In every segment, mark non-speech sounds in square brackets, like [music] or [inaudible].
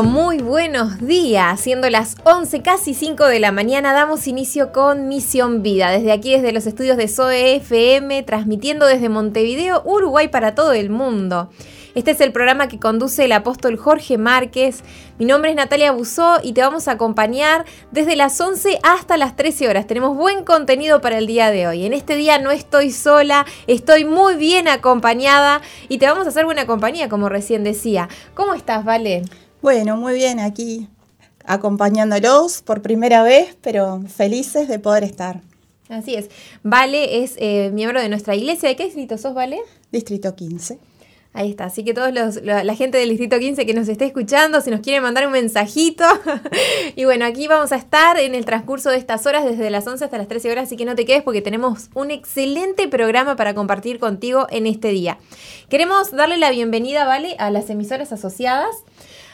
muy buenos días. Siendo las 11, casi 5 de la mañana, damos inicio con Misión Vida. Desde aquí, desde los estudios de SOE FM, transmitiendo desde Montevideo, Uruguay para todo el mundo. Este es el programa que conduce el apóstol Jorge Márquez. Mi nombre es Natalia Busó y te vamos a acompañar desde las 11 hasta las 13 horas. Tenemos buen contenido para el día de hoy. En este día no estoy sola, estoy muy bien acompañada y te vamos a hacer buena compañía, como recién decía. ¿Cómo estás, Vale? Bueno, muy bien aquí acompañándolos por primera vez, pero felices de poder estar. Así es. Vale es eh, miembro de nuestra iglesia. ¿De qué distrito sos, Vale? Distrito 15. Ahí está, así que todos los, la gente del Distrito 15 que nos esté escuchando, si nos quiere mandar un mensajito. [laughs] y bueno, aquí vamos a estar en el transcurso de estas horas, desde las 11 hasta las 13 horas, así que no te quedes porque tenemos un excelente programa para compartir contigo en este día. Queremos darle la bienvenida, ¿vale?, a las emisoras asociadas.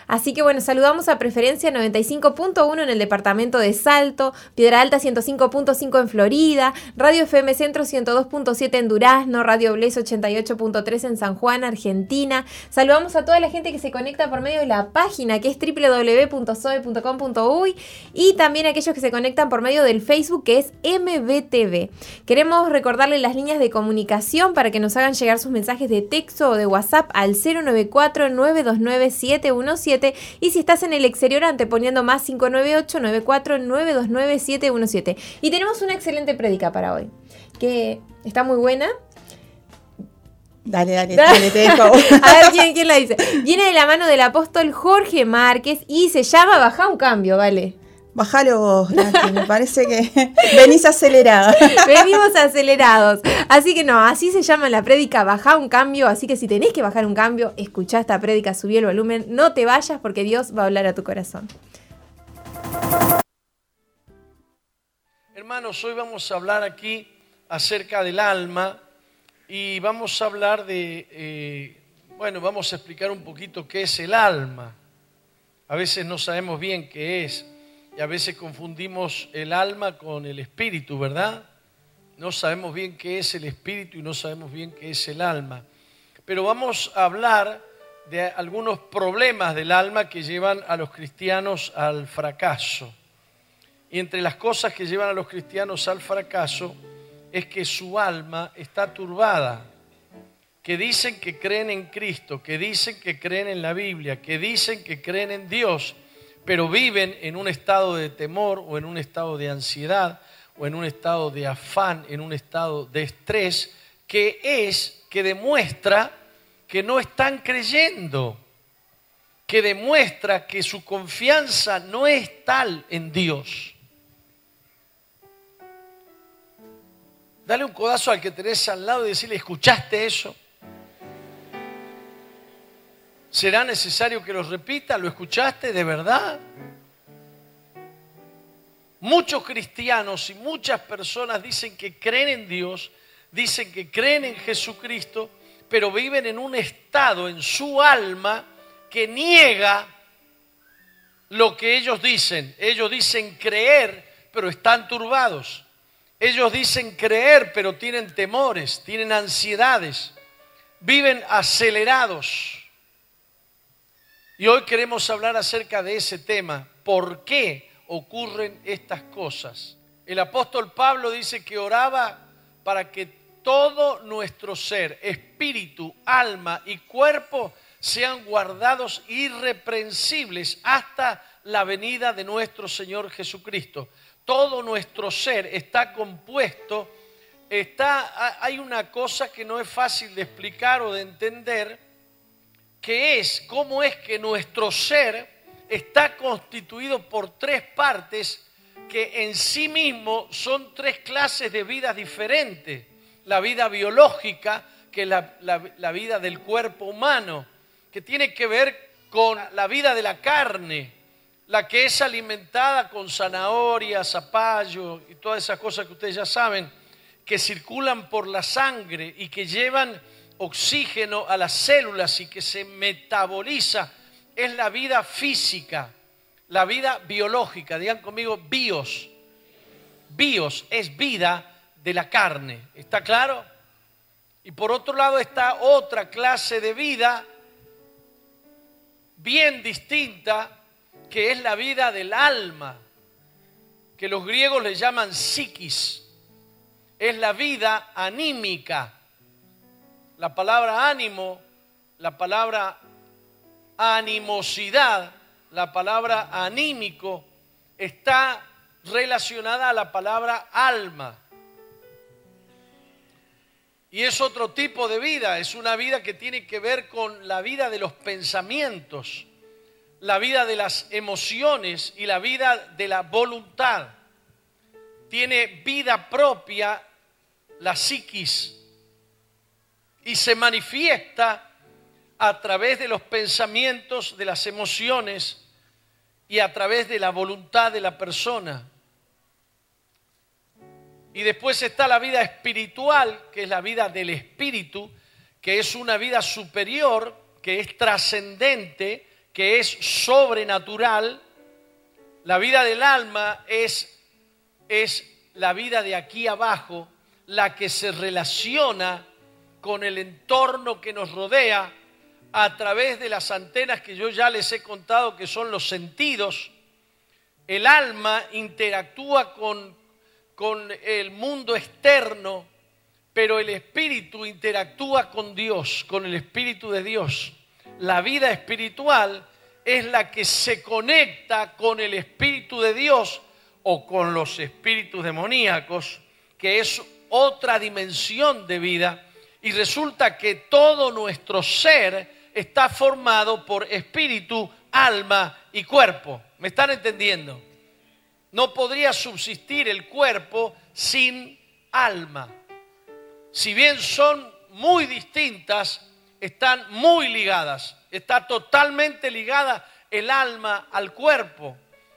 Así que bueno, saludamos a Preferencia 95.1 en el departamento de Salto, Piedra Alta 105.5 en Florida, Radio FM Centro 102.7 en Durazno, Radio Bles 88.3 en San Juan, Argentina. Saludamos a toda la gente que se conecta por medio de la página que es www.soe.com.uy y también a aquellos que se conectan por medio del Facebook que es MBTV. Queremos recordarles las líneas de comunicación para que nos hagan llegar sus mensajes de texto o de WhatsApp al 094 929 717 y si estás en el exterior anteponiendo más 598 94 929 717. Y tenemos una excelente prédica para hoy, que está muy buena. Dale, dale, [laughs] dale, te dejo. A ver ¿quién, quién la dice. Viene de la mano del apóstol Jorge Márquez y se llama Baja un cambio, ¿vale? Bájalo vos, me parece que [laughs] venís acelerada. [laughs] Venimos acelerados. Así que no, así se llama la prédica, baja un cambio. Así que si tenés que bajar un cambio, escuchá esta prédica, subí el volumen, no te vayas porque Dios va a hablar a tu corazón. Hermanos, hoy vamos a hablar aquí acerca del alma y vamos a hablar de, eh, bueno, vamos a explicar un poquito qué es el alma. A veces no sabemos bien qué es. Y a veces confundimos el alma con el espíritu, ¿verdad? No sabemos bien qué es el espíritu y no sabemos bien qué es el alma. Pero vamos a hablar de algunos problemas del alma que llevan a los cristianos al fracaso. Y entre las cosas que llevan a los cristianos al fracaso es que su alma está turbada, que dicen que creen en Cristo, que dicen que creen en la Biblia, que dicen que creen en Dios, pero viven en un estado de temor o en un estado de ansiedad o en un estado de afán, en un estado de estrés, que es, que demuestra que no están creyendo, que demuestra que su confianza no es tal en Dios. Dale un codazo al que tenés al lado y decirle, ¿escuchaste eso? ¿Será necesario que lo repita? ¿Lo escuchaste de verdad? Muchos cristianos y muchas personas dicen que creen en Dios, dicen que creen en Jesucristo, pero viven en un estado en su alma que niega lo que ellos dicen. Ellos dicen creer, pero están turbados. Ellos dicen creer, pero tienen temores, tienen ansiedades, viven acelerados. Y hoy queremos hablar acerca de ese tema. ¿Por qué ocurren estas cosas? El apóstol Pablo dice que oraba para que todo nuestro ser, espíritu, alma y cuerpo sean guardados irreprensibles hasta la venida de nuestro Señor Jesucristo. Todo nuestro ser está compuesto, está, hay una cosa que no es fácil de explicar o de entender, que es cómo es que nuestro ser está constituido por tres partes que en sí mismo son tres clases de vidas diferentes. La vida biológica, que es la, la, vida del cuerpo humano, que tiene que ver con la vida de la carne, la que es alimentada con zanahoria, zapallo y todas esas cosas que ustedes ya saben, que circulan por la sangre y que llevan oxígeno a las células y que se metaboliza es la vida física, la vida biológica. Digan conmigo, bios. Bios es vida de la carne. ¿Está claro? Y por otro lado está otra clase de vida bien distinta que es la vida del alma, que los griegos le llaman psiquis. Es la vida anímica. La palabra ánimo, la palabra animosidad, la palabra anímico, está relacionada a la palabra alma. Y es otro tipo de vida, es una vida que tiene que ver con la vida de los pensamientos, la vida de las emociones y la vida de la voluntad. Tiene vida propia la psiquis y se manifiesta a través de los pensamientos, de las emociones y a través de la voluntad de la persona. Y después está la vida espiritual, que es la vida del espíritu, que es una vida superior, que es trascendente, que es sobrenatural. La vida del alma es, es la vida de aquí abajo, la que se relaciona con el entorno que nos rodea a través de las antenas que yo ya les he contado que son los sentidos. El alma interactúa con con el mundo externo, pero el espíritu interactúa con Dios, con el espíritu de Dios. La vida espiritual es la que se conecta con el espíritu de Dios o con los espíritus demoníacos, que es otra dimensión de vida, y resulta que todo nuestro ser está formado por espíritu, alma y cuerpo. ¿Me están entendiendo? No podría subsistir el cuerpo sin alma. Si bien son muy distintas, están muy ligadas. Está totalmente ligada el alma al cuerpo.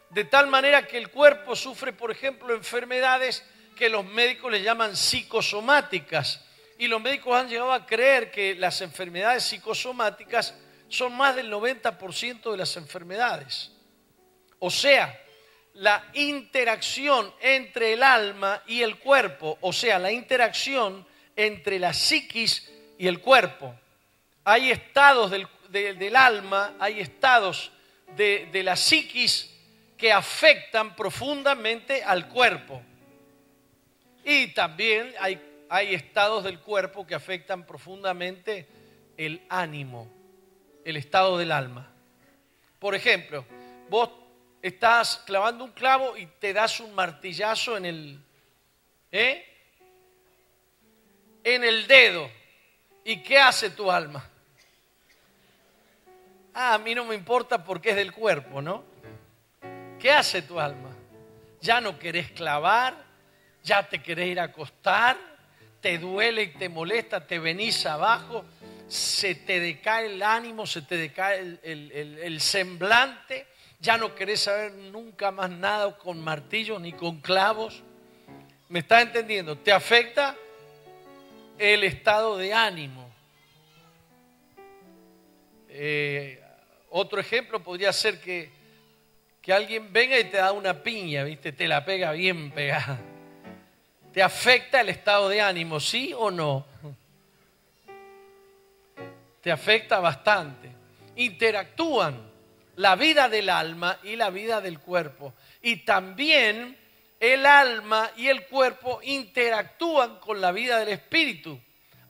De tal manera que el cuerpo sufre, por ejemplo, enfermedades que los médicos le llaman psicosomáticas. Y los médicos han llegado a creer que las enfermedades psicosomáticas son más del 90% de las enfermedades. O sea, la interacción entre el alma y el cuerpo, o sea, la interacción entre la psiquis y el cuerpo. Hay estados del, alma, hay estados de, la psiquis que afectan profundamente al cuerpo. Y también hay, hay estados del cuerpo que afectan profundamente el ánimo, el estado del alma. Por ejemplo, vos estás clavando un clavo y te das un martillazo en el, ¿eh? en el dedo. ¿Y qué hace tu alma? Ah, a mí no me importa porque es del cuerpo, ¿no? ¿Qué hace tu alma? Ya no querés clavar, ya te querés ir a acostar, te duele y te molesta, te venís abajo, se te decae el ánimo, se te decae el semblante ya no querés saber nunca más nada con martillos ni con clavos. ¿Me estás entendiendo? Te afecta el estado de ánimo. Eh, otro ejemplo podría ser que, que alguien venga y te da una piña, ¿viste? Te la pega bien pegada. ¿Te afecta el estado de ánimo, sí o no? Te afecta bastante. Interactúan la vida del alma y la vida del cuerpo. Y también el alma y el cuerpo interactúan con la vida del espíritu.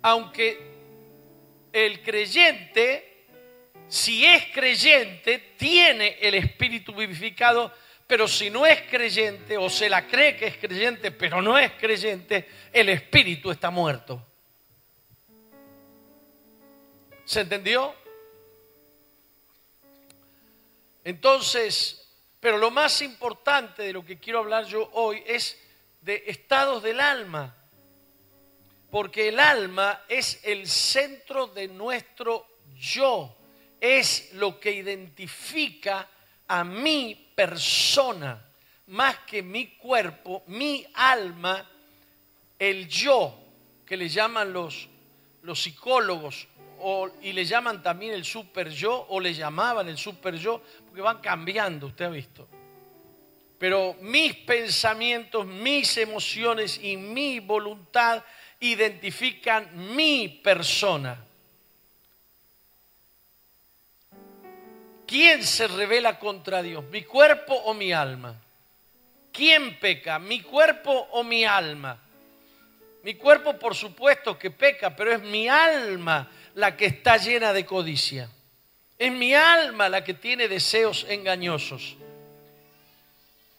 Aunque el creyente, si es creyente, tiene el espíritu vivificado, pero si no es creyente o se la cree que es creyente, pero no es creyente, el espíritu está muerto. ¿Se entendió? Entonces, pero lo más importante de lo que quiero hablar yo hoy es de estados del alma, porque el alma es el centro de nuestro yo, es lo que identifica a mi persona, más que mi cuerpo, mi alma, el yo, que le llaman los, los psicólogos, y le llaman también el super yo o le llamaban el super yo, porque van cambiando, usted ha visto. Pero mis pensamientos, mis emociones y mi voluntad identifican mi persona. ¿Quién se revela contra Dios? ¿Mi cuerpo o mi alma? ¿Quién peca? ¿Mi cuerpo o mi alma? Mi cuerpo por supuesto que peca, pero es mi alma la que está llena de codicia. Es mi alma la que tiene deseos engañosos.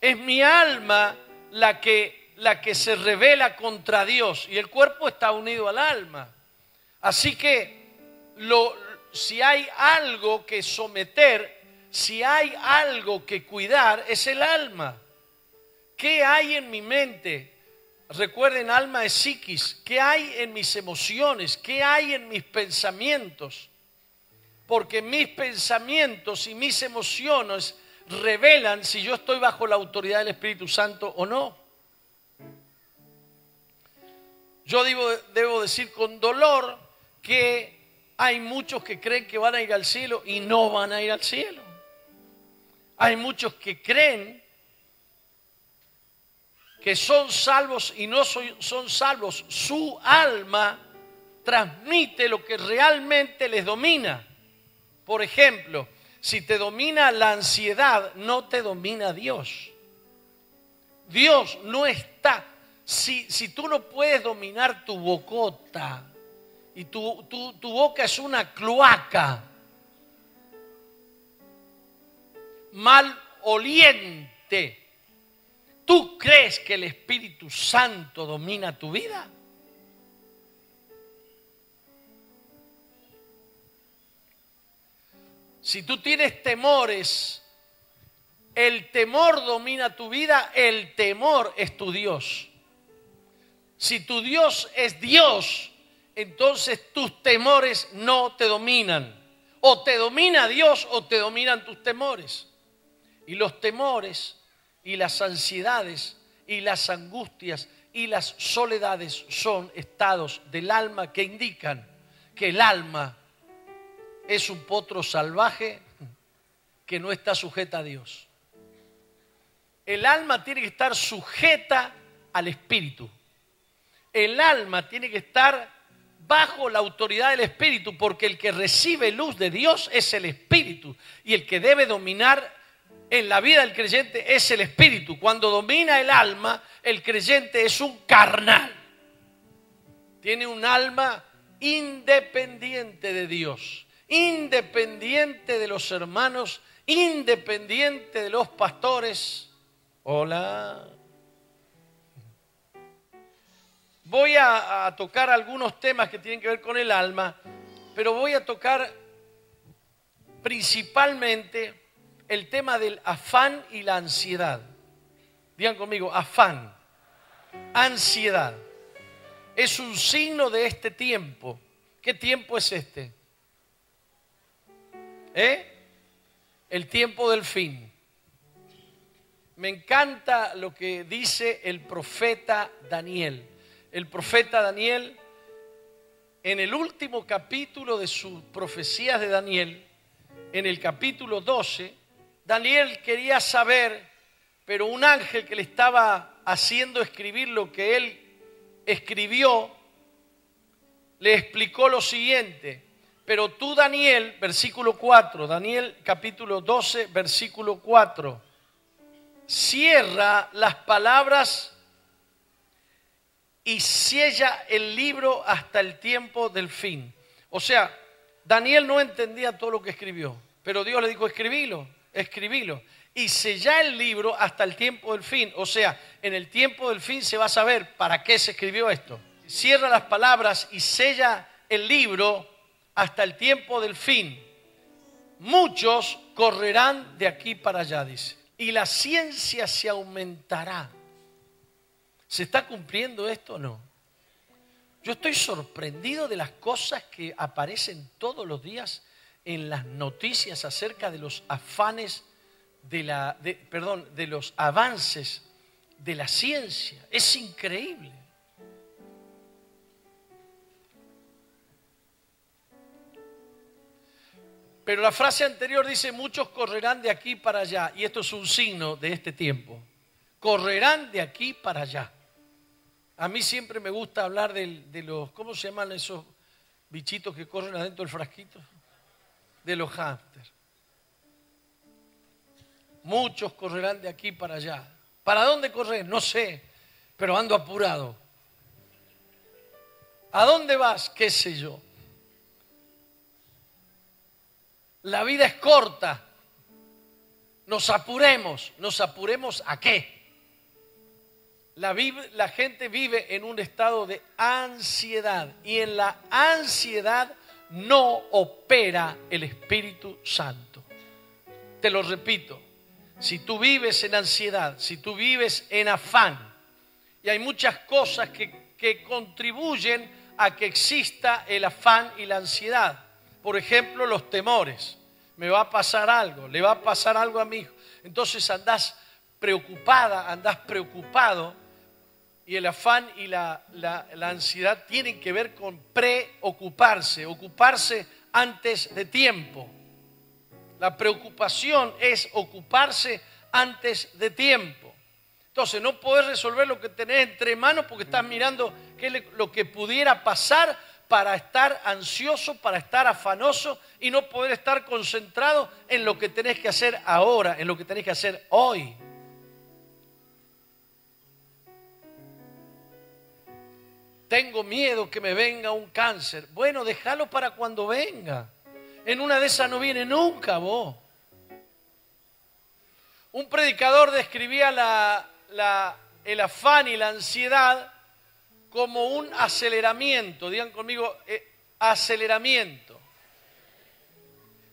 Es mi alma la que, la que se revela contra Dios y el cuerpo está unido al alma. Así que lo, si hay algo que someter, si hay algo que cuidar, es el alma. ¿Qué hay en mi mente? Recuerden, alma es psiquis. ¿Qué hay en mis emociones? ¿Qué hay en mis pensamientos? Porque mis pensamientos y mis emociones revelan si yo estoy bajo la autoridad del Espíritu Santo o no. Yo debo, debo decir con dolor que hay muchos que creen que van a ir al cielo y no van a ir al cielo. Hay muchos que creen que son salvos y no son salvos. Su alma transmite lo que realmente les domina. Por ejemplo, si te domina la ansiedad, no te domina Dios. Dios no está. Si, si tú no puedes dominar tu bocota, y tu, boca es una cloaca mal oliente. ¿Tú crees que el Espíritu Santo domina tu vida? Si tú tienes temores, el temor domina tu vida, el temor es tu Dios. Si tu Dios es Dios, entonces tus temores no te dominan. O te domina Dios o te dominan tus temores. Y los temores y las ansiedades y las angustias y las soledades son estados del alma que indican que el alma es un potro salvaje que no está sujeta a Dios. El alma tiene que estar sujeta al espíritu. El alma tiene que estar bajo la autoridad del Espíritu, porque el que recibe luz de Dios es el Espíritu y el que debe dominar en la vida del creyente es el Espíritu. Cuando domina el alma, el creyente es un carnal. Tiene un alma independiente de Dios, independiente de los hermanos, independiente de los pastores. Hola. Voy a, tocar algunos temas que tienen que ver con el alma, pero voy a tocar principalmente el tema del afán y la ansiedad. Digan conmigo, afán, ansiedad. Es un signo de este tiempo. ¿Qué tiempo es este? ¿Eh? El tiempo del fin. Me encanta lo que dice el profeta Daniel el profeta Daniel, en el último capítulo de sus profecías de Daniel, en el capítulo 12, Daniel quería saber, pero un ángel que le estaba haciendo escribir lo que él escribió, le explicó lo siguiente. Pero tú, Daniel, versículo 4, Daniel capítulo 12, versículo 4, cierra las palabras y sella el libro hasta el tiempo del fin. O sea, Daniel no entendía todo lo que escribió, pero Dios le dijo, escribilo, escribilo. Y sella el libro hasta el tiempo del fin. O sea, en el tiempo del fin se va a saber para qué se escribió esto. Cierra las palabras y sella el libro hasta el tiempo del fin. Muchos correrán de aquí para allá, dice. Y la ciencia se aumentará ¿Se está cumpliendo esto o no? Yo estoy sorprendido de las cosas que aparecen todos los días en las noticias acerca de los afanes de la, perdón, de los avances de la ciencia. Es increíble. Pero la frase anterior dice, muchos correrán de aquí para allá. Y esto es un signo de este tiempo. Correrán de aquí para allá. A mí siempre me gusta hablar de, los, ¿cómo se llaman esos bichitos que corren adentro del frasquito? De los hámsters. Muchos correrán de aquí para allá. ¿Para dónde correr? No sé, pero ando apurado. ¿A dónde vas? ¿Qué sé yo? La vida es corta. Nos apuremos. ¿Nos apuremos a qué? La, gente vive en un estado de ansiedad y en la ansiedad no opera el Espíritu Santo. Te lo repito, si tú vives en ansiedad, si tú vives en afán, y hay muchas cosas que, que contribuyen a que exista el afán y la ansiedad. Por ejemplo, los temores. Me va a pasar algo, le va a pasar algo a mi hijo. Entonces andás preocupada, andás preocupado y el afán y la, ansiedad tienen que ver con preocuparse, ocuparse antes de tiempo. La preocupación es ocuparse antes de tiempo. Entonces no puedes resolver lo que tenés entre manos porque estás mirando qué lo que pudiera pasar para estar ansioso, para estar afanoso y no poder estar concentrado en lo que tenés que hacer ahora, en lo que tenés que hacer hoy. Tengo miedo que me venga un cáncer. Bueno, déjalo para cuando venga. En una de esas no viene nunca vos. Un predicador describía el afán y la ansiedad como un aceleramiento. Digan conmigo, eh, aceleramiento.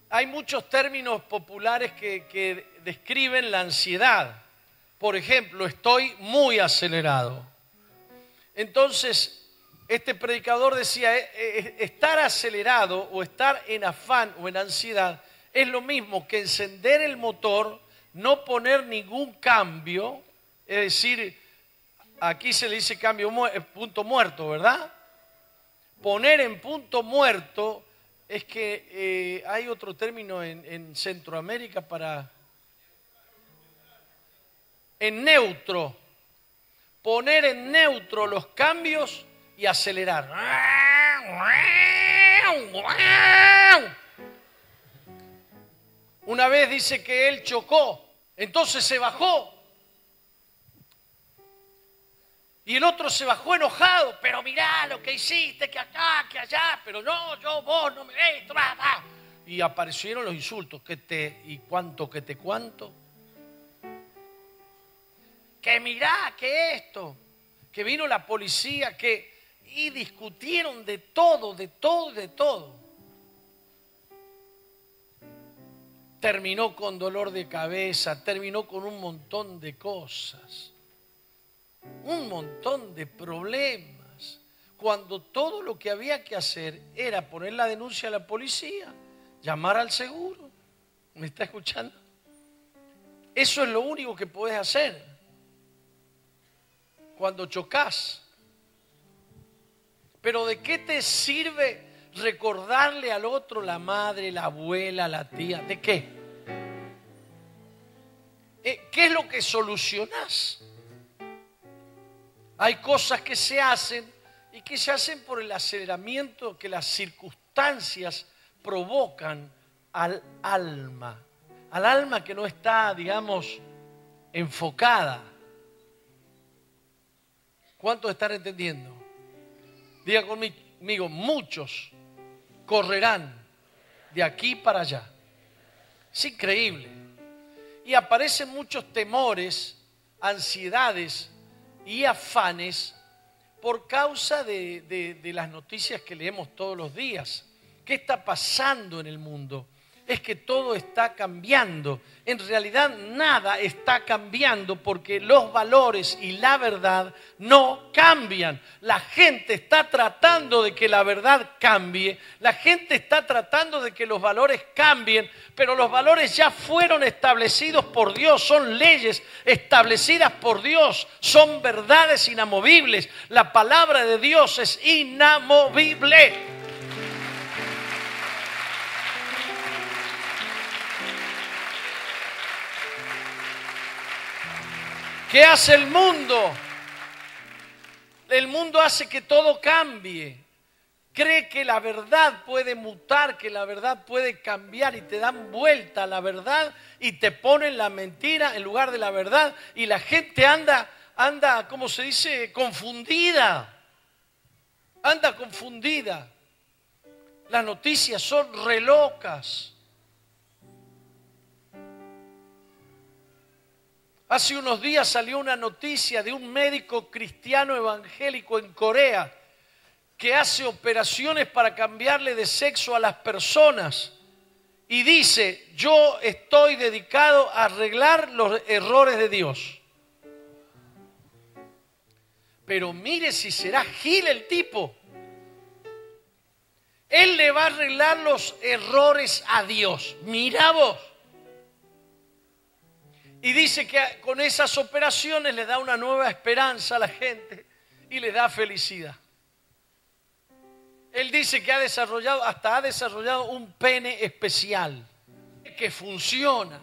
Hay muchos términos populares que describen la ansiedad. Por ejemplo, estoy muy acelerado. Entonces, este predicador decía, eh, eh, estar acelerado o estar en afán o en ansiedad es lo mismo que encender el motor, no poner ningún cambio, es decir, aquí se le dice cambio eh, punto muerto, ¿verdad? Poner en punto muerto es que hay otro término en Centroamérica para... En neutro. Poner en neutro los cambios y acelerar. Una vez dice que él chocó, entonces se bajó. Y el otro se bajó enojado, pero mirá lo que hiciste, que acá, que allá, pero no, yo, vos, no me esto, Y aparecieron los insultos, que te, y cuánto, que te cuánto. Que mirá, que esto, que vino la policía, que y discutieron de todo, de todo, de todo. Terminó con dolor de cabeza, terminó con un montón de cosas, un montón de problemas, cuando todo lo que había que hacer era poner la denuncia a la policía, llamar al seguro. ¿Me está escuchando? Eso es lo único que puedes hacer. Cuando chocas, pero ¿de qué te sirve recordarle al otro la madre, la abuela, la tía? ¿De qué? Eh, ¿Qué es lo que solucionas? Hay cosas que se hacen y que se hacen por el aceleramiento que las circunstancias provocan al alma, al alma que no está, digamos, enfocada. ¿Cuántos están entendiendo? Diga conmigo, muchos correrán de aquí para allá. Es increíble. Y aparecen muchos temores, ansiedades y afanes por causa de, de, las noticias que leemos todos los días. ¿Qué está pasando en el mundo? Es que todo está cambiando. En realidad nada está cambiando porque los valores y la verdad no cambian. La gente está tratando de que la verdad cambie, la gente está tratando de que los valores cambien, pero los valores ya fueron establecidos por Dios, son leyes establecidas por Dios, son verdades inamovibles. La palabra de Dios es inamovible. ¿Qué hace el mundo? El mundo hace que todo cambie, cree que la verdad puede mutar, que la verdad puede cambiar y te dan vuelta a la verdad y te ponen la mentira en lugar de la verdad y la gente anda, anda, ¿cómo se dice? Confundida. Anda confundida. Las noticias son relocas. Hace unos días salió una noticia de un médico cristiano evangélico en Corea que hace operaciones para cambiarle de sexo a las personas y dice, yo estoy dedicado a arreglar los errores de Dios. Pero mire si será Gil el tipo. Él le va a arreglar los errores a Dios. Mira vos. Y dice que con esas operaciones le da una nueva esperanza a la gente y le da felicidad. Él dice que ha desarrollado, hasta ha desarrollado un pene especial que funciona.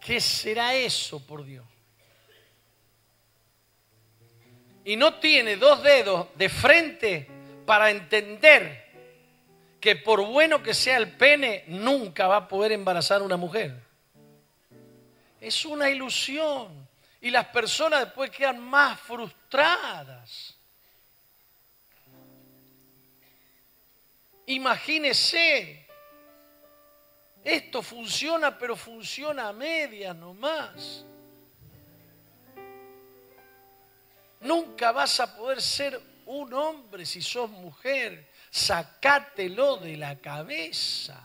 ¿Qué será eso, por Dios? Y no tiene dos dedos de frente para entender que por bueno que sea el pene, nunca va a poder embarazar a una mujer. Es una ilusión. Y las personas después quedan más frustradas. Imagínese, esto funciona, pero funciona a medias nomás. Nunca vas a poder ser un hombre si sos mujer sacátelo de la cabeza.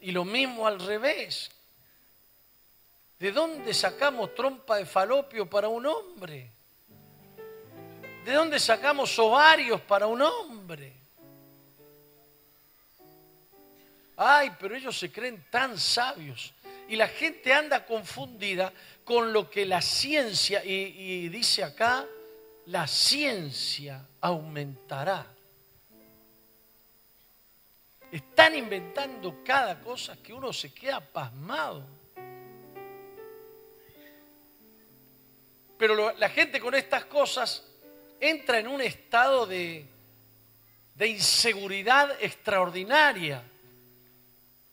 Y lo mismo al revés. ¿De dónde sacamos trompa de falopio para un hombre? ¿De dónde sacamos ovarios para un hombre? Ay, pero ellos se creen tan sabios. Y la gente anda confundida con lo que la ciencia, y, dice acá, la ciencia aumentará. Están inventando cada cosa que uno se queda pasmado. Pero la gente con estas cosas entra en un estado de, de inseguridad extraordinaria.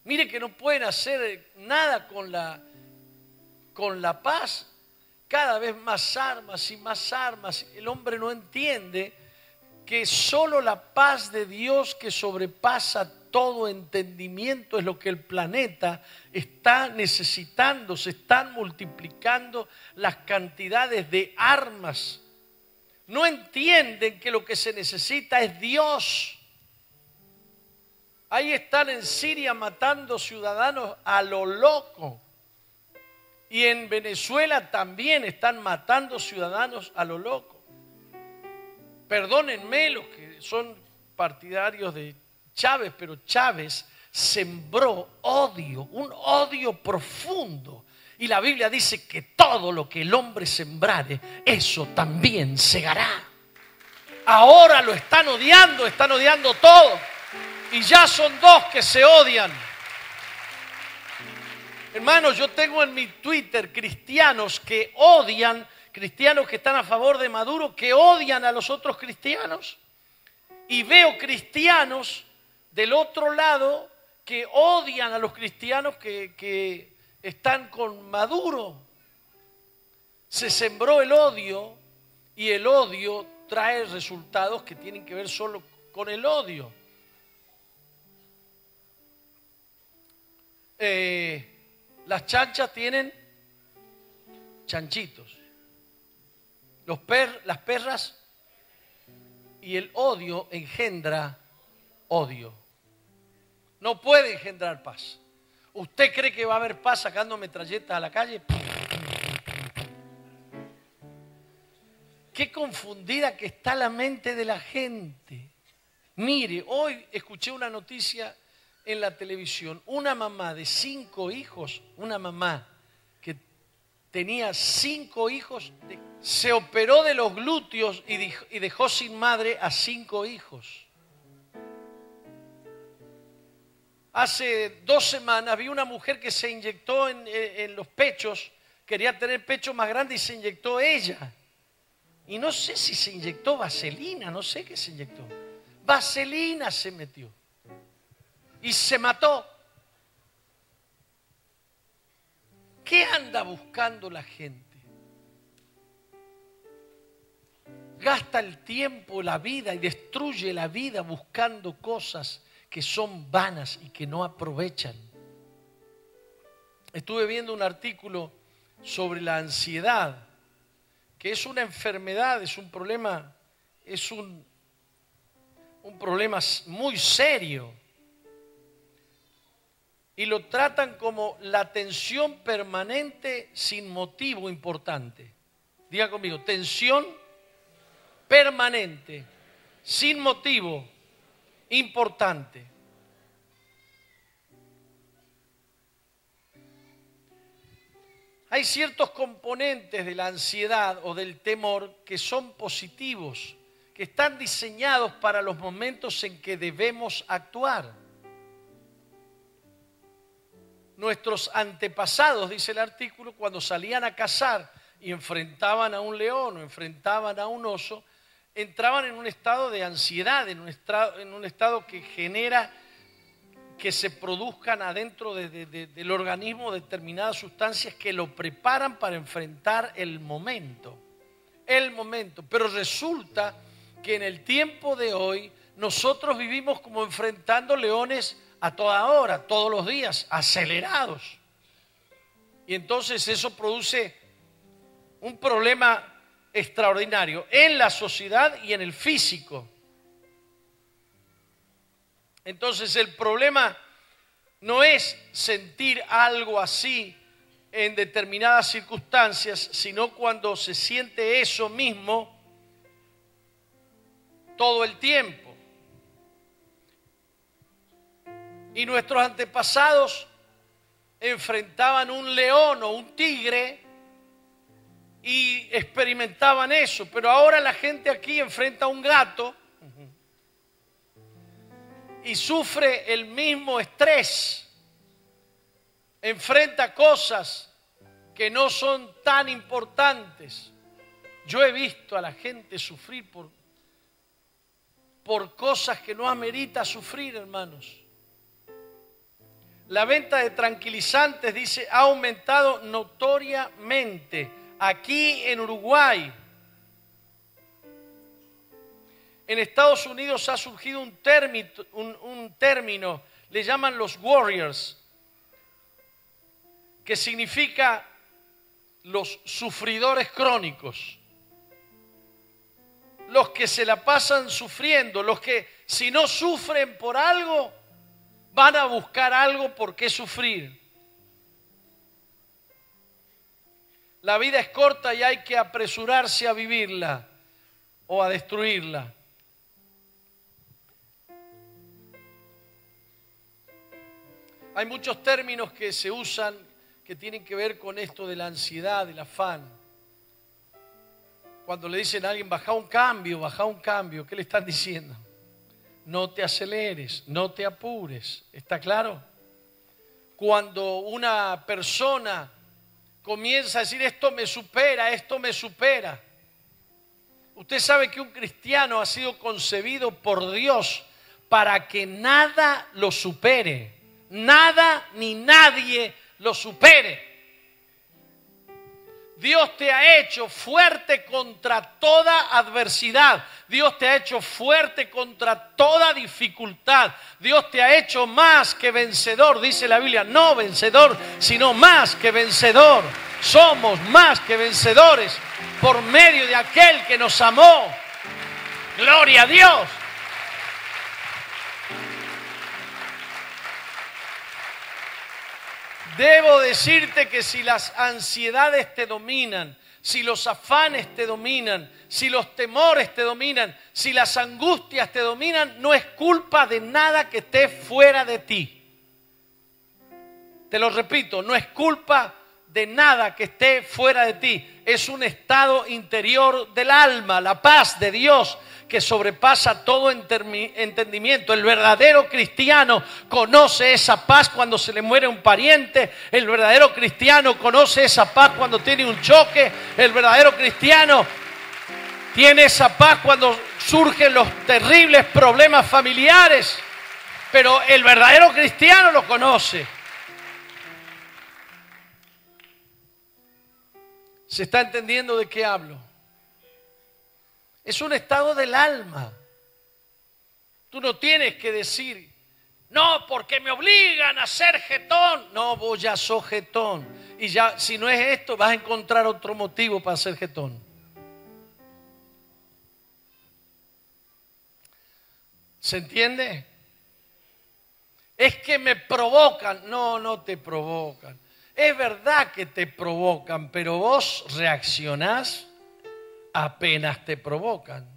Mire que no pueden hacer nada con la, con la paz, cada vez más armas y más armas. El hombre no entiende que solo la paz de Dios que sobrepasa todo entendimiento es lo que el planeta está necesitando. Se están multiplicando las cantidades de armas. No entienden que lo que se necesita es Dios. Ahí están en Siria matando ciudadanos a lo loco. Y en Venezuela también están matando ciudadanos a lo loco. Perdónenme los que son partidarios de Chávez, pero Chávez sembró odio, un odio profundo. Y la Biblia dice que todo lo que el hombre sembrare, eso también segará. Ahora lo están odiando, están odiando todo. Y ya son dos que se odian. Hermanos, yo tengo en mi Twitter cristianos que odian, cristianos que están a favor de Maduro, que odian a los otros cristianos. Y veo cristianos del otro lado que odian a los cristianos que, están con Maduro. Se sembró el odio y el odio trae resultados que tienen que ver solo con el odio. Eh, las chanchas tienen chanchitos. Los las perras y el odio engendra odio. No puede engendrar paz. ¿Usted cree que va a haber paz sacando metralletas a la calle? Qué confundida que está la mente de la gente. Mire, hoy escuché una noticia en la televisión una mamá de cinco hijos, una mamá que tenía cinco hijos, se operó de los glúteos y dejó sin madre a cinco hijos. hace dos semanas vi una mujer que se inyectó en, en los pechos, quería tener pecho más grande y se inyectó ella. Y no sé si se inyectó vaselina, no sé qué se inyectó. Vaselina se metió. Y se mató. ¿Qué anda buscando la gente? Gasta el tiempo, la vida y destruye la vida buscando cosas que son vanas y que no aprovechan. Estuve viendo un artículo sobre la ansiedad, que es una enfermedad, es un problema, es un, un problema muy serio. Y lo tratan como la tensión permanente sin motivo importante. Diga conmigo, tensión permanente, sin motivo importante. Hay ciertos componentes de la ansiedad o del temor que son positivos, que están diseñados para los momentos en que debemos actuar. Nuestros antepasados, dice el artículo, cuando salían a cazar y enfrentaban a un león o enfrentaban a un oso, entraban en un estado de ansiedad, en un estado, en un estado que genera que se produzcan adentro del organismo determinadas sustancias que lo preparan para enfrentar el momento. El momento. Pero resulta que en el tiempo de hoy nosotros vivimos como enfrentando leones a toda hora, todos los días, acelerados. Y entonces eso produce un problema extraordinario en la sociedad y en el físico. Entonces el problema no es sentir algo así en determinadas circunstancias, sino cuando se siente eso mismo todo el tiempo. Y nuestros antepasados enfrentaban un león o un tigre y experimentaban eso, pero ahora la gente aquí enfrenta a un gato y sufre el mismo estrés, enfrenta cosas que no son tan importantes. Yo he visto a la gente sufrir por, por cosas que no amerita sufrir, hermanos. La venta de tranquilizantes, dice, ha aumentado notoriamente aquí en Uruguay. En Estados Unidos ha surgido un término, un, término, le llaman los warriors, que significa los sufridores crónicos, los que se la pasan sufriendo, los que si no sufren por algo, van a buscar algo por qué sufrir. La vida es corta y hay que apresurarse a vivirla o a destruirla. Hay muchos términos que se usan que tienen que ver con esto de la ansiedad, del afán. Cuando le dicen a alguien, baja un cambio, baja un cambio, ¿qué le están diciendo? No te aceleres, no te apures. ¿Está claro? Cuando una persona comienza a decir, esto me supera, esto me supera. Usted sabe que un cristiano ha sido concebido por Dios para que nada lo supere nada ni nadie lo supere. Dios te ha hecho fuerte contra toda adversidad. Dios te ha hecho fuerte contra toda dificultad. Dios te ha hecho más que vencedor, dice la Biblia. No vencedor, sino más que vencedor. Somos más que vencedores por medio de aquel que nos amó. Gloria a Dios. Debo decirte que si las ansiedades te dominan, si los afanes te dominan, si los temores te dominan, si las angustias te dominan, no es culpa de nada que esté fuera de ti. Te lo repito, no es culpa de nada que esté fuera de ti. Es un estado interior del alma, la paz de Dios que sobrepasa todo entendimiento. El verdadero cristiano conoce esa paz cuando se le muere un pariente. El verdadero cristiano conoce esa paz cuando tiene un choque. El verdadero cristiano tiene esa paz cuando surgen los terribles problemas familiares. Pero el verdadero cristiano lo conoce. ¿Se está entendiendo de qué hablo? Es un estado del alma. Tú no tienes que decir, no, porque me obligan a ser jetón. No, vos ya sos jetón. Y ya, si no es esto, vas a encontrar otro motivo para ser jetón. ¿Se entiende? Es que me provocan. No, no te provocan. Es verdad que te provocan, pero vos reaccionás apenas te provocan.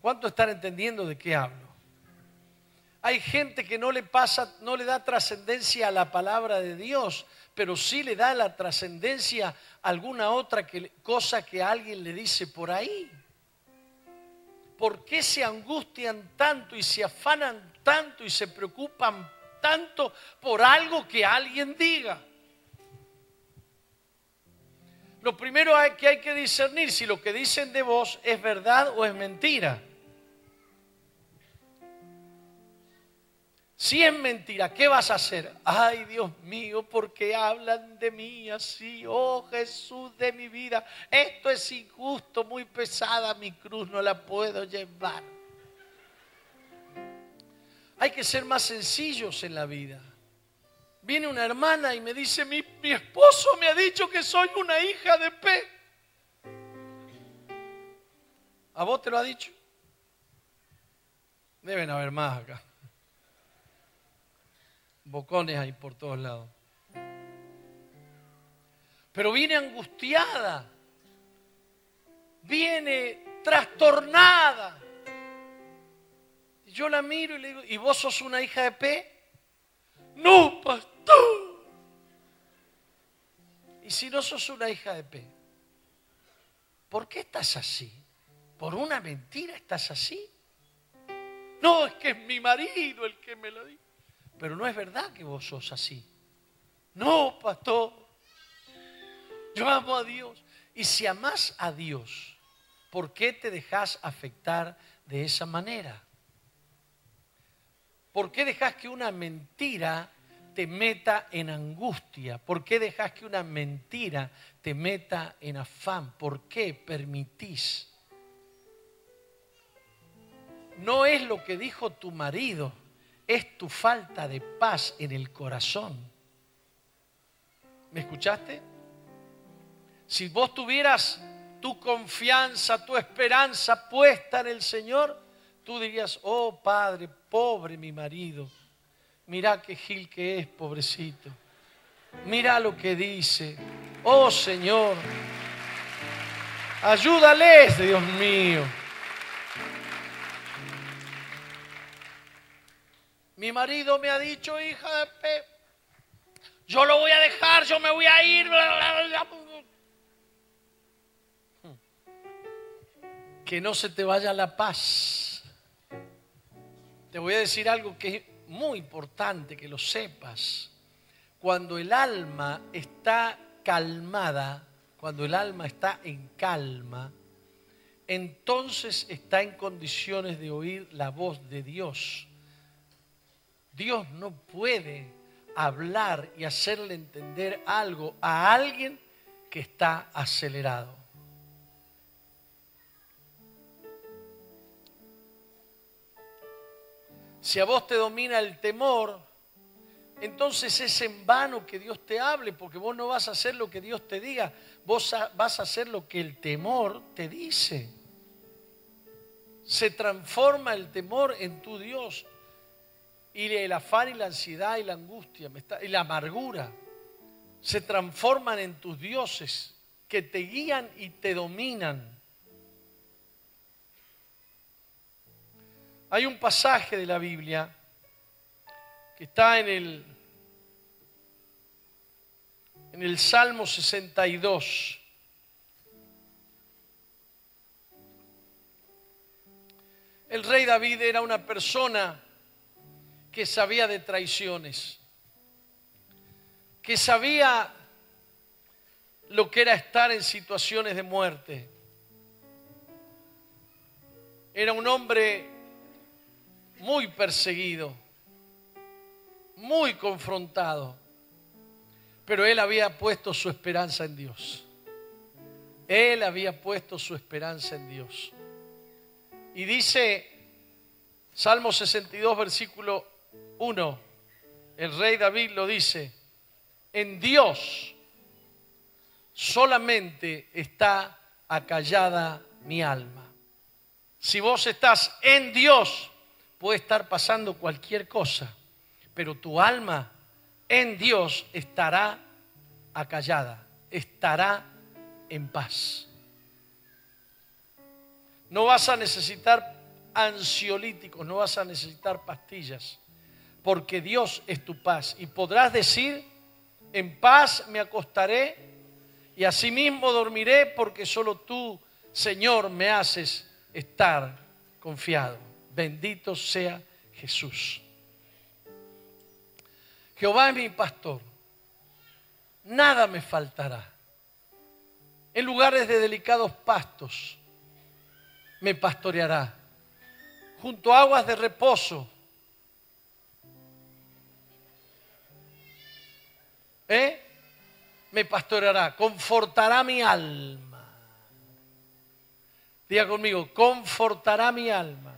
¿Cuánto están entendiendo de qué hablo? Hay gente que no le pasa, no le da trascendencia a la palabra de Dios, pero sí le da la trascendencia a alguna otra cosa que alguien le dice por ahí. ¿Por qué se angustian tanto y se afanan tanto y se preocupan tanto por algo que alguien diga? Lo primero que hay que discernir si lo que dicen de vos es verdad o es mentira. Si es mentira, ¿qué vas a hacer? Ay, Dios mío, ¿por qué hablan de mí así? Oh Jesús de mi vida, esto es injusto, muy pesada mi cruz, no la puedo llevar. Hay que ser más sencillos en la vida. Viene una hermana y me dice, mi, esposo me ha dicho que soy una hija de P. ¿A vos te lo ha dicho? Deben haber más acá. Bocones ahí por todos lados. Pero viene angustiada. Viene trastornada. Yo la miro y le digo, ¿y vos sos una hija de P? No, pastor. Y si no sos una hija de P, ¿por qué estás así? ¿Por una mentira estás así? No, es que es mi marido el que me lo dice. Pero no es verdad que vos sos así. No, pastor. Yo amo a Dios. Y si amás a Dios, ¿por qué te dejas afectar de esa manera? ¿Por qué dejas que una mentira te meta en angustia? ¿Por qué dejas que una mentira te meta en afán? ¿Por qué permitís? No es lo que dijo tu marido, es tu falta de paz en el corazón. ¿Me escuchaste? Si vos tuvieras tu confianza, tu esperanza puesta en el Señor, tú dirías, oh Padre, pobre mi marido, mira qué gil que es, pobrecito. Mira lo que dice. Oh Señor, ayúdales, Dios mío. Mi marido me ha dicho, hija de Pe, yo lo voy a dejar, yo me voy a ir. Que no se te vaya la paz. Te voy a decir algo que muy importante que lo sepas. Cuando el alma está calmada, cuando el alma está en calma, entonces está en condiciones de oír la voz de Dios. Dios no puede hablar y hacerle entender algo a alguien que está acelerado. Si a vos te domina el temor, entonces es en vano que Dios te hable, porque vos no vas a hacer lo que Dios te diga, vos vas a hacer lo que el temor te dice. Se transforma el temor en tu Dios. Y el afán y la ansiedad y la angustia y la amargura se transforman en tus dioses que te guían y te dominan. Hay un pasaje de la Biblia que está en el, en el Salmo 62. El rey David era una persona que sabía de traiciones, que sabía lo que era estar en situaciones de muerte. Era un hombre muy perseguido, muy confrontado, pero él había puesto su esperanza en Dios. Él había puesto su esperanza en Dios. Y dice Salmo 62, versículo 1, el rey David lo dice, en Dios solamente está acallada mi alma. Si vos estás en Dios, puede estar pasando cualquier cosa, pero tu alma en Dios estará acallada, estará en paz. No vas a necesitar ansiolíticos, no vas a necesitar pastillas, porque Dios es tu paz. Y podrás decir, en paz me acostaré y asimismo dormiré, porque solo tú, Señor, me haces estar confiado. Bendito sea Jesús. Jehová es mi pastor. Nada me faltará. En lugares de delicados pastos me pastoreará. Junto a aguas de reposo. ¿Eh? Me pastoreará. Confortará mi alma Diga conmigo, confortará mi alma.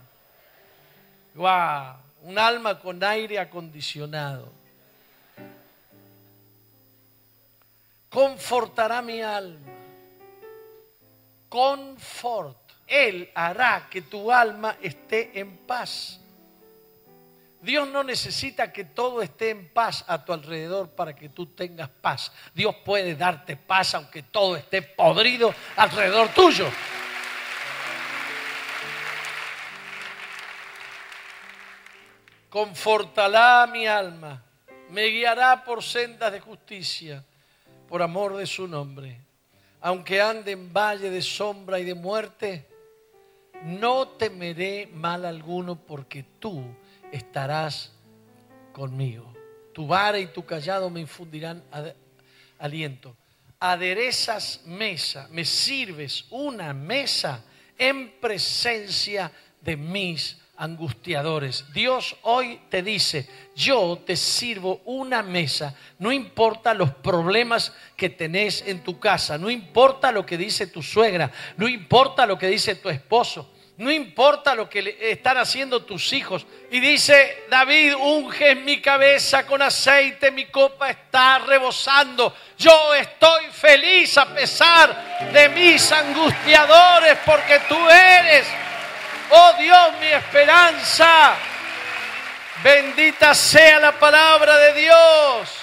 Un alma con aire acondicionado. Confortará mi alma. Confort. Él hará que tu alma esté en paz. Dios no necesita que todo esté en paz a tu alrededor para que tú tengas paz. Dios puede darte paz aunque todo esté podrido alrededor tuyo. Confortará mi alma, me guiará por sendas de justicia, por amor de su nombre. Aunque ande en valle de sombra y de muerte, no temeré mal alguno porque tú estarás conmigo. Tu vara y tu callado me infundirán aliento. Aderezas mesa, me sirves una mesa en presencia de mis angustiadores. Dios hoy te dice, yo te sirvo una mesa, no importa los problemas que tenés en tu casa, no importa lo que dice tu suegra, no importa lo que dice tu esposo, no importa lo que están haciendo tus hijos. Y dice David, unge mi cabeza con aceite, mi copa está rebosando. Yo estoy feliz a pesar de mis angustiadores porque tú eres Oh Dios, mi esperanza. Bendita sea la palabra de Dios.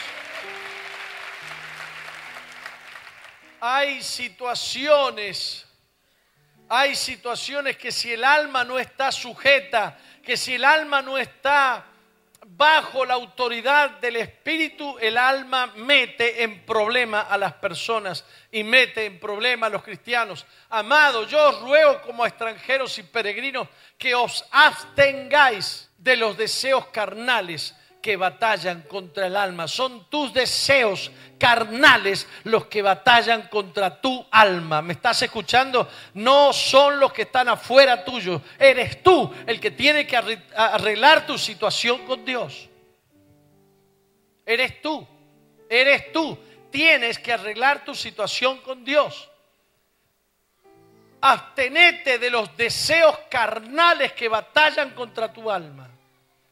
Hay situaciones, hay situaciones que si el alma no está sujeta, que si el alma no está bajo la autoridad del Espíritu, el alma mete en problema a las personas y mete en problema a los cristianos. Amado, yo os ruego como extranjeros y peregrinos que os abstengáis de los deseos carnales batallan contra el alma. Son tus deseos carnales los que batallan contra tu alma. ¿Me estás escuchando? No son los que están afuera tuyo. Eres tú el que tiene que arreglar tu situación con Dios. Eres tú. Eres tú. Tienes que arreglar tu situación con Dios. Abstenete de los deseos carnales que batallan contra tu alma.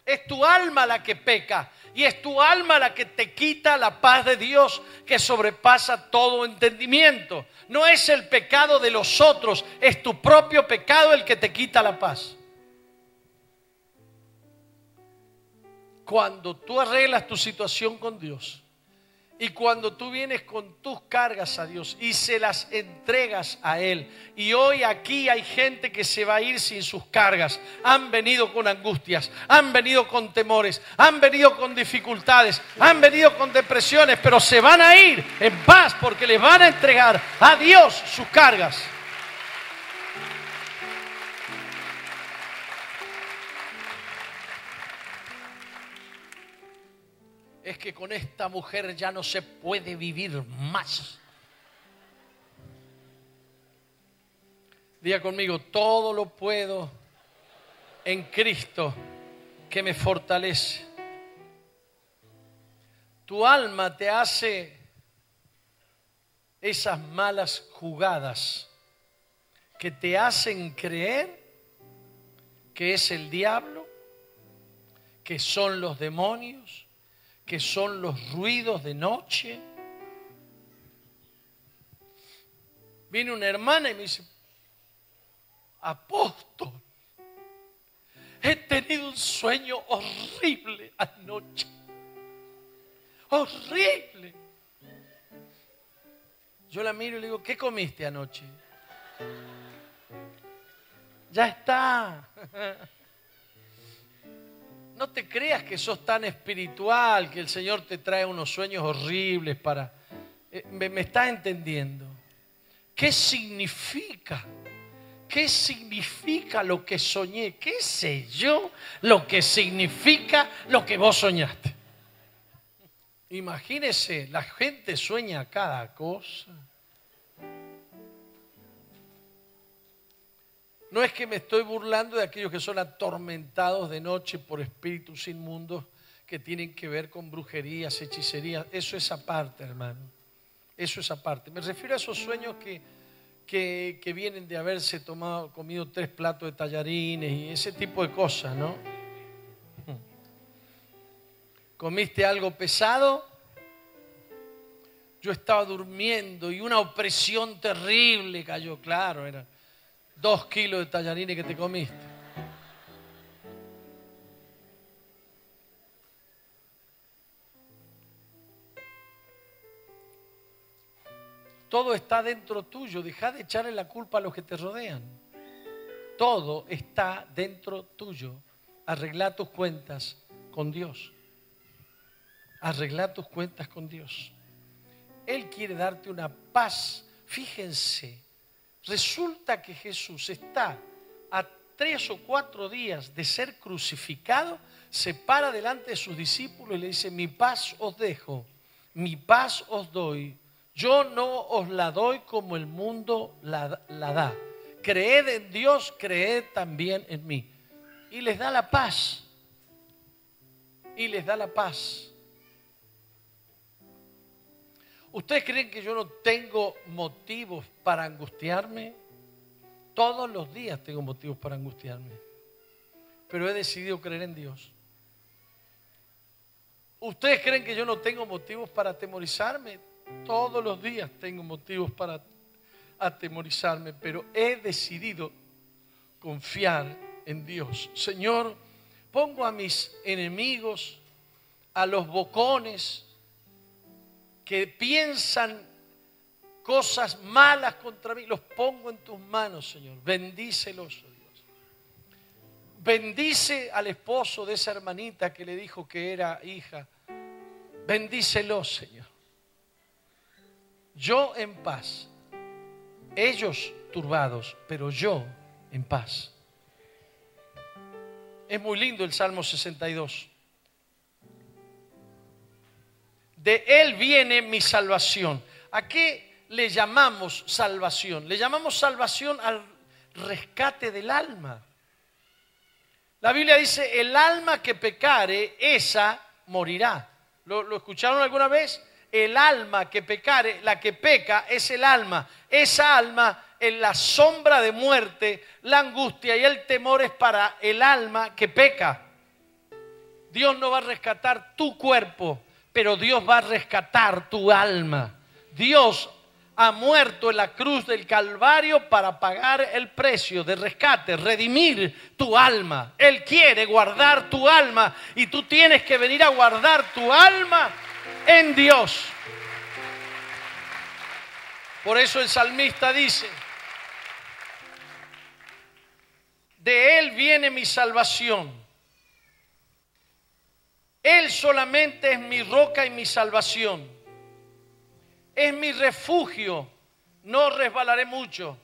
Es tu alma la que peca y es tu alma la que te quita la paz de Dios que sobrepasa todo entendimiento. No es el pecado de los otros, es tu propio pecado el que te quita la paz. Cuando tú arreglas tu situación con Dios Y cuando tú vienes con tus cargas a Dios y se las entregas a Él, y hoy aquí hay gente que se va a ir sin sus cargas, han venido con angustias, han venido con temores, han venido con dificultades, han venido con depresiones, pero se van a ir en paz porque les van a entregar a Dios sus cargas. Es que con esta mujer ya no se puede vivir más. Diga conmigo, todo lo puedo en Cristo que me fortalece. Tu alma te hace esas malas jugadas que te hacen creer que es el diablo, que son los demonios, que son los ruidos de noche. Viene una hermana y me dice, apóstol, he tenido un sueño horrible anoche. Horrible. Yo la miro y le digo, ¿qué comiste anoche? Ya está. [laughs] no te creas que sos tan espiritual, que el Señor te trae unos sueños horribles para... Eh, me, me estás entendiendo? ¿Qué significa? ¿Qué significa lo que soñé? ¿Qué sé yo lo que significa lo que vos soñaste? Imagínese, la gente sueña cada cosa. No es que me estoy burlando de aquellos que son atormentados de noche por espíritus inmundos que tienen que ver con brujerías, hechicerías. Eso es aparte, hermano. Eso es aparte. Me refiero a esos sueños que, que, vienen de haberse tomado, comido tres platos de tallarines y ese tipo de cosas, ¿no? ¿Comiste algo pesado? Yo estaba durmiendo y una opresión terrible cayó, claro, era dos kilos de tallarines que te comiste. Todo está dentro tuyo. Deja de echarle la culpa a los que te rodean. Todo está dentro tuyo. Arregla tus cuentas con Dios. Arregla tus cuentas con Dios. Él quiere darte una paz. Fíjense, Resulta que Jesús está a tres o cuatro días de ser crucificado, se para delante de sus discípulos y le dice, mi paz os dejo, mi paz os doy. Yo no os la doy como el mundo la, la da. Creed en Dios, creed también en mí. Y les da la paz. Y les da la paz. ¿Ustedes creen que yo no tengo motivos para angustiarme? Todos los días tengo motivos para angustiarme. Pero he decidido creer en Dios. ¿Ustedes creen que yo no tengo motivos para atemorizarme? Todos los días tengo motivos para atemorizarme, pero he decidido confiar en Dios. Señor, pongo a mis enemigos, a los bocones, que piensan cosas malas contra mí, los pongo en tus manos, Señor. Bendícelos, oh Dios. Bendice al esposo de esa hermanita que le dijo que era hija. Bendícelos, Señor. Yo en paz. Ellos turbados, pero yo en paz. Es muy lindo el Salmo 62. De Él viene mi salvación. ¿A qué le llamamos salvación? Le llamamos salvación al rescate del alma. La Biblia dice, el alma que pecare, esa morirá. ¿Lo, escucharon alguna vez? El alma que pecare, la que peca, es el alma. Esa alma en la sombra de muerte, la angustia y el temor es para el alma que peca. Dios no va a rescatar tu cuerpo, pero Dios va a rescatar tu alma. Dios ha muerto en la cruz del Calvario para pagar el precio de rescate, redimir tu alma. Él quiere guardar tu alma y tú tienes que venir a guardar tu alma en Dios. Por eso el salmista dice, de Él viene mi salvación. Él solamente es mi roca y mi salvación. Es mi refugio. No resbalaré mucho.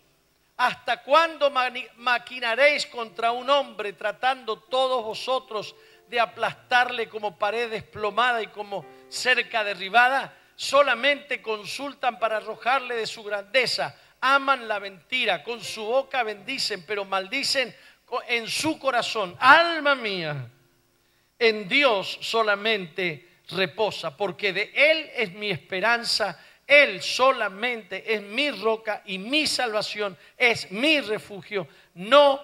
¿Hasta cuándo maquinaréis contra un hombre tratando todos vosotros de aplastarle como pared desplomada y como cerca derribada? Solamente consultan para arrojarle de su grandeza. Aman la mentira. Con su boca bendicen, pero maldicen en su corazón, alma mía, en Dios solamente reposa, porque de Él es mi esperanza, Él solamente es mi roca y mi salvación, es mi refugio, no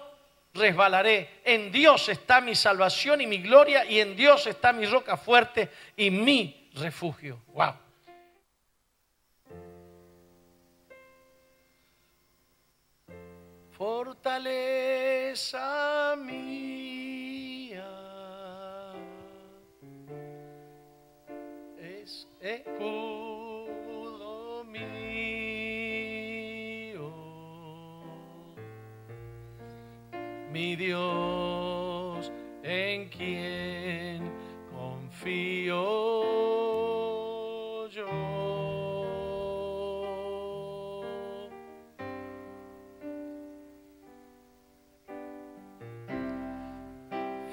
resbalaré. En Dios está mi salvación y mi gloria, y en Dios está mi roca fuerte y mi refugio. Wow. fortaleza mía. Escudo mío, mi Dios en quien confío.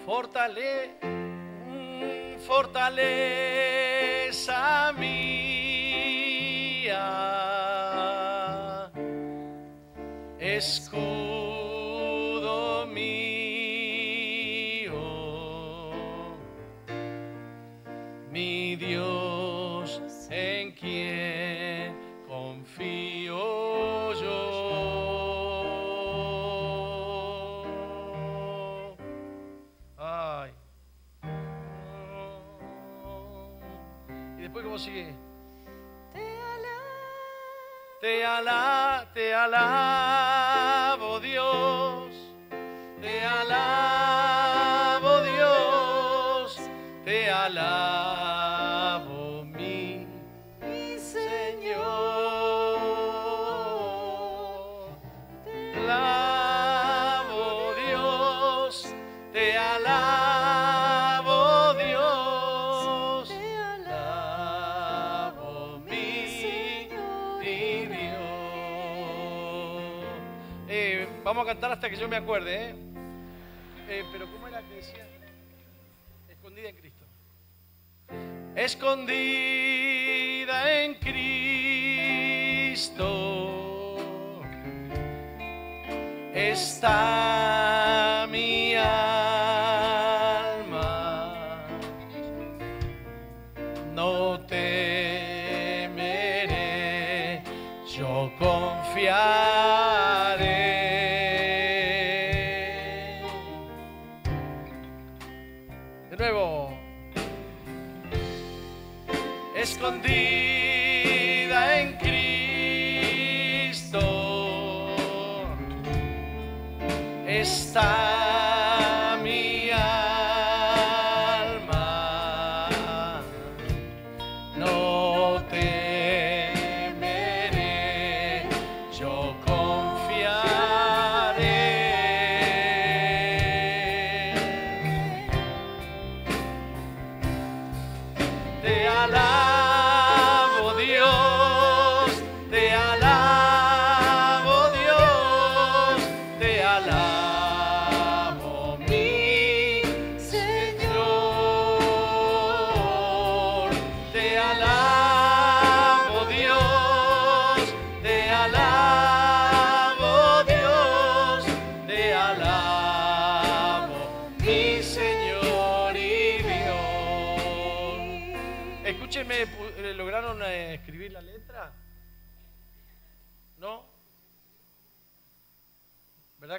fortale, fortaleza escudo mío, mi Dios en quien confío yo. sigue? Te alabo, te alabo hasta que yo me acuerde, ¿eh? ¿eh? pero ¿cómo era que decía? Escondida en Cristo. Escondida en Cristo está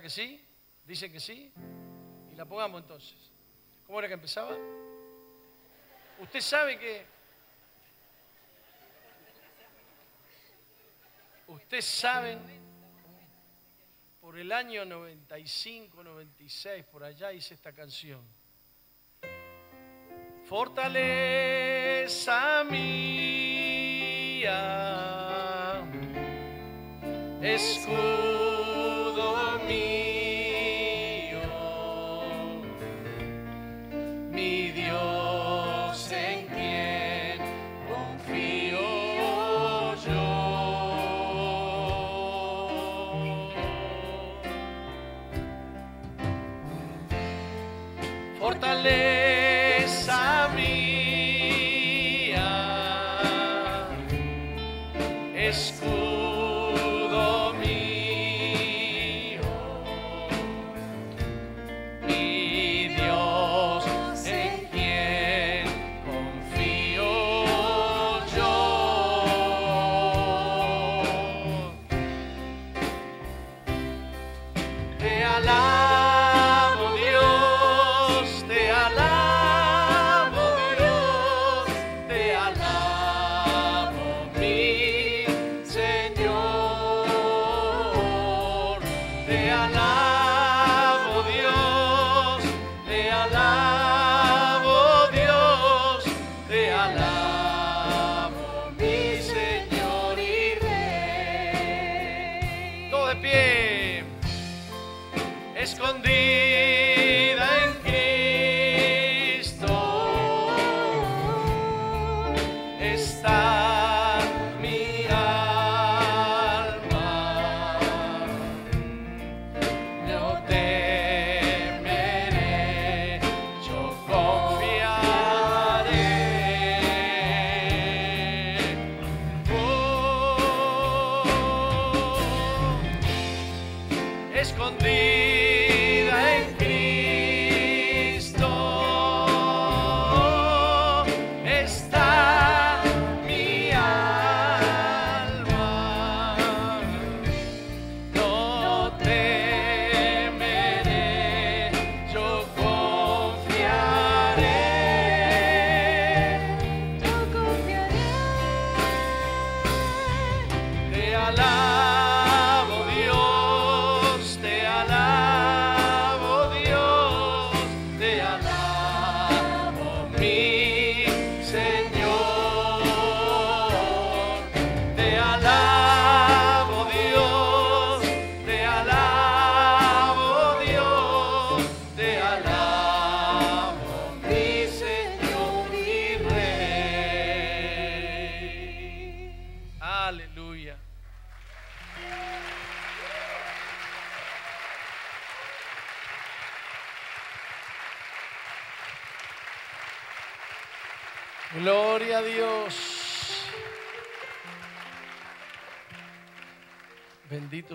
sí? Dice que sí. Y la pongamos entonces. ¿Cómo era que empezaba? Usted sabe que... Usted saben, por el año 95, 96, por allá hice esta canción. Fortaleza mía, escudo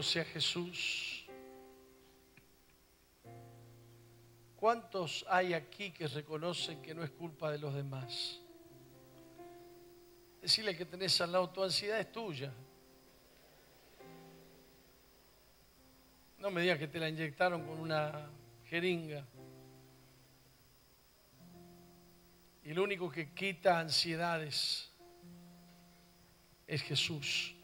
Sea Jesús. ¿Cuántos hay aquí que reconocen que no es culpa de los demás? Decirle que tenés al lado, tu ansiedad es tuya. No me digas que te la inyectaron con una jeringa. Y el único que quita ansiedades es Jesús.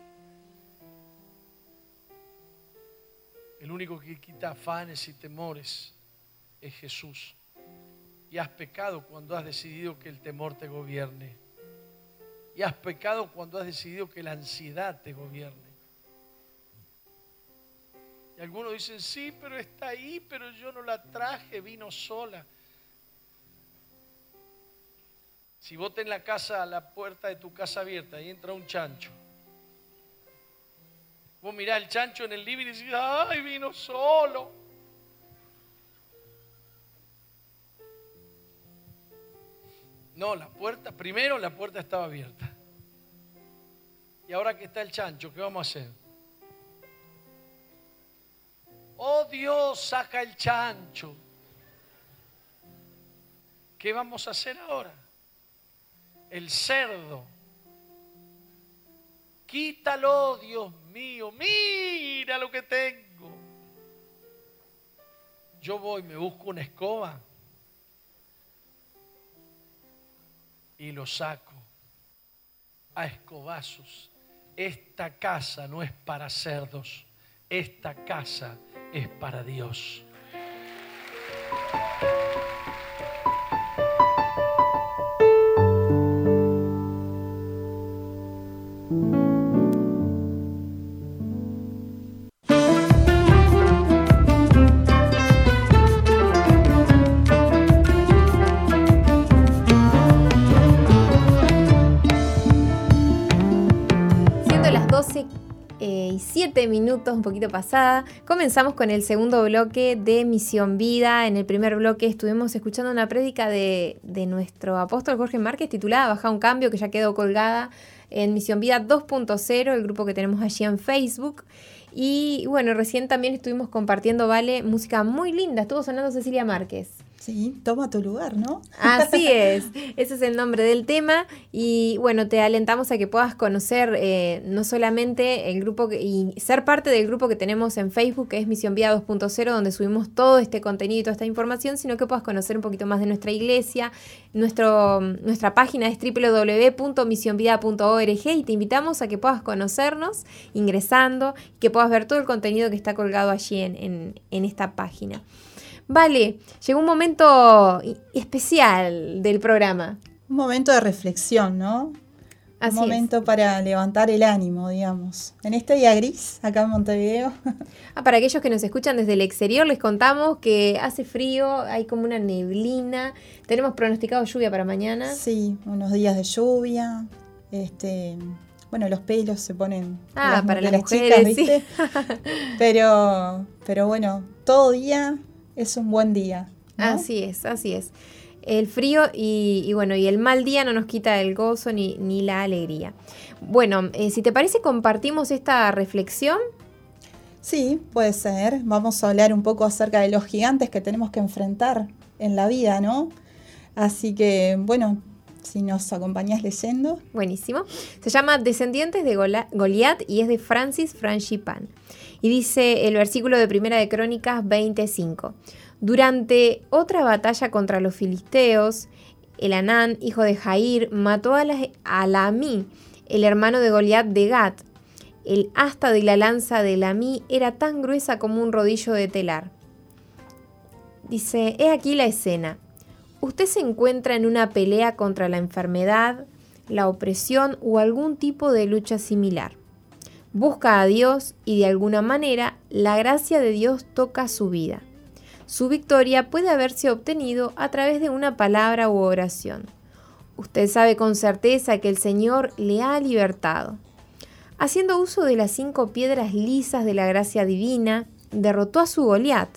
El único que quita afanes y temores es Jesús. Y has pecado cuando has decidido que el temor te gobierne. Y has pecado cuando has decidido que la ansiedad te gobierne. Y algunos dicen, sí, pero está ahí, pero yo no la traje, vino sola. Si vos tenés la casa, la puerta de tu casa abierta y entra un chancho. Vos el chancho en el living y decís, ay, vino solo. No, la puerta, primero la puerta estaba abierta. Y ahora que está el chancho, ¿qué vamos a hacer? Oh Dios, saca el chancho. ¿Qué vamos a hacer ahora? El cerdo. Quítalo, Dios Mira lo que tengo. Yo voy, me busco una escoba y lo saco a escobazos. Esta casa no es para cerdos, esta casa es para Dios. 12 eh, y 7 minutos, un poquito pasada. Comenzamos con el segundo bloque de Misión Vida. En el primer bloque estuvimos escuchando una prédica de, de nuestro apóstol Jorge Márquez titulada Baja un cambio, que ya quedó colgada en Misión Vida 2.0, el grupo que tenemos allí en Facebook. Y bueno, recién también estuvimos compartiendo, Vale, música muy linda. Estuvo sonando Cecilia Márquez. Sí, toma tu lugar, ¿no? Así [laughs] es, ese es el nombre del tema y bueno, te alentamos a que puedas conocer eh, no solamente el grupo y ser parte del grupo que tenemos en Facebook, que es Misión Vida 2.0, donde subimos todo este contenido y toda esta información, sino que puedas conocer un poquito más de nuestra iglesia. Nuestro, nuestra página es www.misionvida.org y te invitamos a que puedas conocernos ingresando, que puedas ver todo el contenido que está colgado allí en, en esta página. Vale, llegó un momento especial del programa. Un momento de reflexión, ¿no? un momento para levantar el ánimo, digamos. En este día gris, acá en Montevideo. [laughs] Ah, para aquellos que nos escuchan desde el exterior, les contamos que hace frío, hay como una neblina. Tenemos pronosticado lluvia para mañana. Sí, unos días de lluvia. Este, bueno, los pelos se ponen. Ah, para las, mujeres, ¿viste? [laughs] pero, pero bueno, todo día es un buen día. Así es, así es. El frío y, bueno, y el mal día no nos quita el gozo ni, ni la alegría. Bueno, eh, si te parece, compartimos esta reflexión. Sí, puede ser. Vamos a hablar un poco acerca de los gigantes que tenemos que enfrentar en la vida, ¿no? Así que, bueno, si nos acompañas leyendo. Buenísimo. Se llama Descendientes de Goliat y es de Francis Franchipan. Y dice el versículo de Primera de Crónicas 25. Durante otra batalla contra los filisteos, el Anán, hijo de Jair, mató a, la, Lamí, el hermano de Goliat de Gat. El asta de la lanza de Lamí era tan gruesa como un rodillo de telar. Dice, he aquí la escena. Usted se encuentra en una pelea contra la enfermedad, la opresión o algún tipo de lucha similar busca a Dios y de alguna manera la gracia de Dios toca su vida. Su victoria puede haberse obtenido a través de una palabra u oración. Usted sabe con certeza que el Señor le ha libertado. Haciendo uso de las cinco piedras lisas de la gracia divina, derrotó a su Goliat.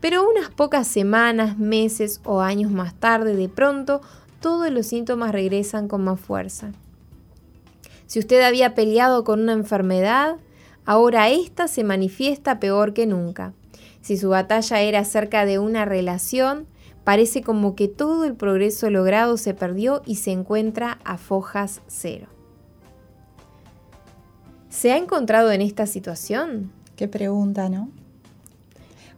Pero unas pocas semanas, meses o años más tarde, de pronto, todos los síntomas regresan con más fuerza. Si usted había peleado con una enfermedad, ahora ésta se manifiesta peor que nunca. Si su batalla era acerca de una relación, parece como que todo el progreso logrado se perdió y se encuentra a fojas cero. ¿Se ha encontrado en esta situación? Qué pregunta, ¿no?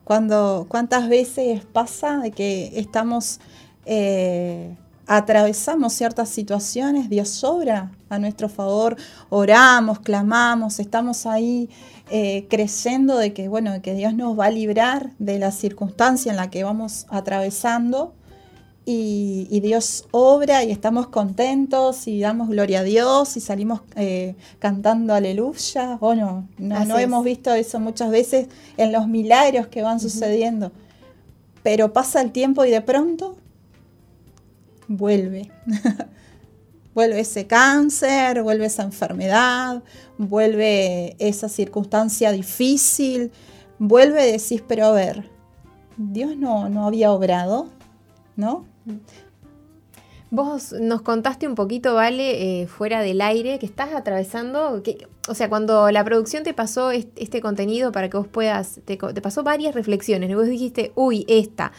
Cuando, ¿Cuántas veces pasa de que estamos eh, atravesamos ciertas situaciones, Dios sobra a nuestro favor, oramos, clamamos, estamos ahí eh, creyendo de que, bueno, que Dios nos va a librar de la circunstancia en la que vamos atravesando y, Dios obra y estamos contentos y damos gloria a Dios y salimos eh, cantando aleluya. Bueno, no, no hemos visto eso muchas veces en los milagros que van sucediendo. Pero pasa el tiempo y de pronto vuelve. [laughs] vuelve ese cáncer, vuelve esa enfermedad, vuelve esa circunstancia difícil, vuelve y decís, pero a ver, Dios no, no había obrado, ¿no? Vos nos contaste un poquito, Vale, eh, fuera del aire, que estás atravesando, que, o sea, cuando la producción te pasó este, contenido para que vos puedas, te, pasó varias reflexiones, y vos dijiste, uy, esta,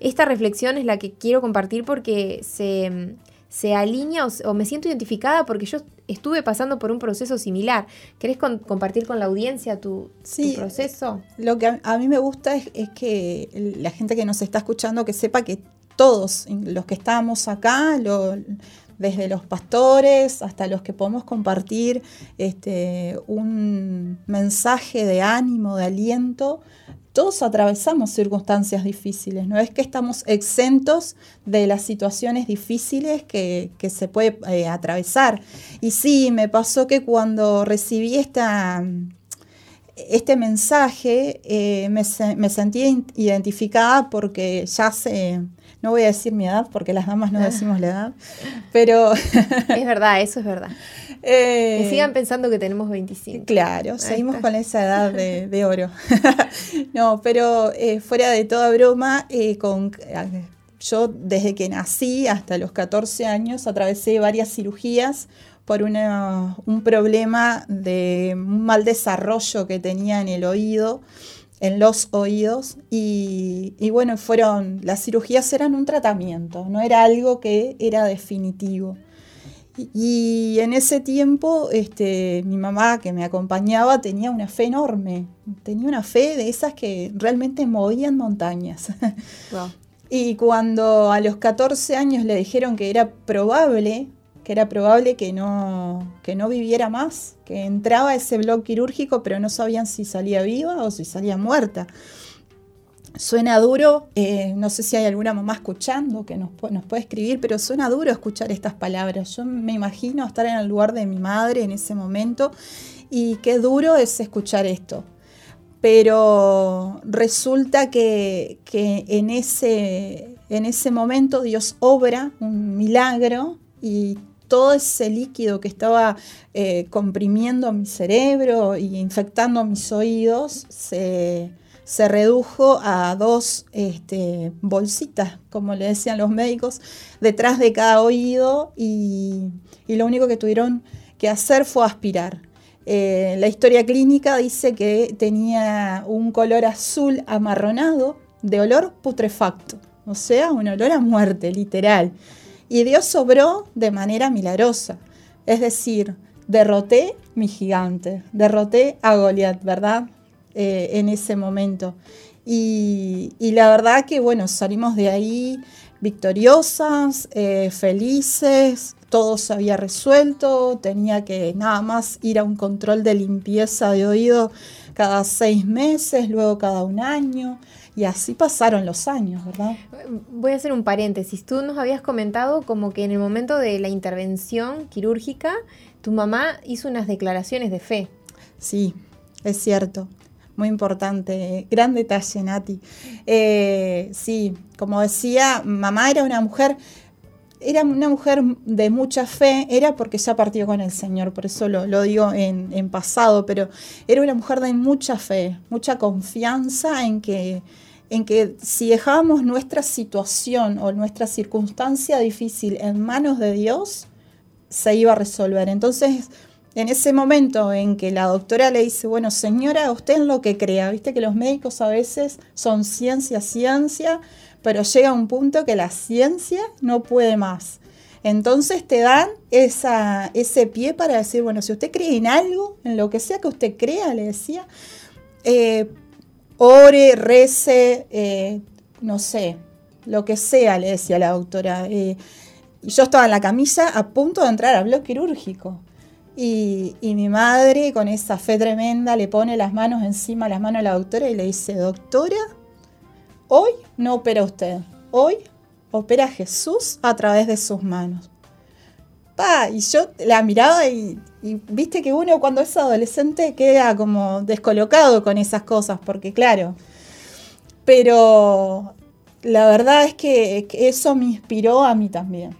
esta reflexión es la que quiero compartir porque se, alinea o, me siento identificada porque yo estuve pasando por un proceso similar. ¿Querés compartir con la audiencia tu, proceso? Lo que a, mí me gusta es, que la gente que nos está escuchando que sepa que todos los que estamos acá, desde los pastores hasta los que podemos compartir este, un mensaje de ánimo, de aliento, todos atravesamos circunstancias difíciles, no es que estamos exentos de las situaciones difíciles que, se puede eh, atravesar. Y sí, me pasó que cuando recibí esta, este mensaje eh, me, me, sentí identificada porque ya sé, no voy a decir mi edad porque las damas no decimos la edad, pero... es verdad, eso es verdad. Que sigan pensando que tenemos 25. Claro, seguimos con esa edad de, [laughs] oro. [laughs] no, pero fuera de toda broma, con yo desde que nací hasta los 14 años atravesé varias cirugías por un problema de un mal desarrollo que tenía en el oído, en los oídos. Y, bueno, fueron, las cirugías eran un tratamiento, no era algo que era definitivo. Y, en ese tiempo, este, mi mamá que me acompañaba tenía una fe enorme, tenía una fe de esas que realmente movían montañas. [laughs] Y cuando a los 14 años le dijeron que era probable, que era probable que no, que no viviera más, que entraba ese blog quirúrgico, pero no sabían si salía viva o si salía muerta. Suena duro, eh, no sé si hay alguna mamá escuchando que nos, puede escribir, pero suena duro escuchar estas palabras. Yo me imagino estar en el lugar de mi madre en ese momento y qué duro es escuchar esto pero resulta que, en, ese, en ese momento Dios obra un milagro y todo ese líquido que estaba eh, comprimiendo mi cerebro y infectando mis oídos se, redujo a dos este, bolsitas, como le decían los médicos, detrás de cada oído y lo único que tuvieron que hacer fue aspirar. Eh, la historia clínica dice que tenía un color azul amarronado de olor putrefacto, o sea, un olor a muerte, literal. Y Dios sobró de manera milagrosa. Es decir, derroté mi gigante, derroté a Goliat, ¿verdad? Eh, en ese momento. Y, la verdad que, bueno, salimos de ahí victoriosas, eh, felices, todo se había resuelto, tenía que nada más ir a un control de limpieza de oído cada seis meses, luego cada un año, y así pasaron los años, ¿verdad? Voy a hacer un paréntesis. Tú nos habías comentado como que en el momento de la intervención quirúrgica, tu mamá hizo unas declaraciones de fe. Sí, es cierto. Muy importante, gran detalle, Nati. Eh, sí, como decía, mamá era una mujer era una mujer de mucha fe, era porque ya partió con el Señor, por eso lo, digo en, pasado, pero era una mujer de mucha fe, mucha confianza en que, en que si dejábamos nuestra situación o nuestra circunstancia difícil en manos de Dios, se iba a resolver. Entonces, en ese momento en que la doctora le dice, bueno, señora, usted es lo que crea, viste que los médicos a veces son ciencia, ciencia, pero llega un punto que la ciencia no puede más. Entonces te dan ese pie para decir, bueno, si usted cree en algo, en lo que sea que usted crea, le decía, eh, ore, rece, eh, no sé, lo que sea, le decía la doctora. Eh, yo estaba en la camilla a punto de entrar al bloque quirúrgico. Y, mi madre, con esa fe tremenda, le pone las manos encima, las manos a la doctora y le dice, doctora, Hoy no opera usted, hoy opera Jesús a través de sus manos. Pa, y yo la miraba y, viste que uno cuando es adolescente queda como descolocado con esas cosas, porque claro, pero la verdad es que, eso me inspiró a mí también.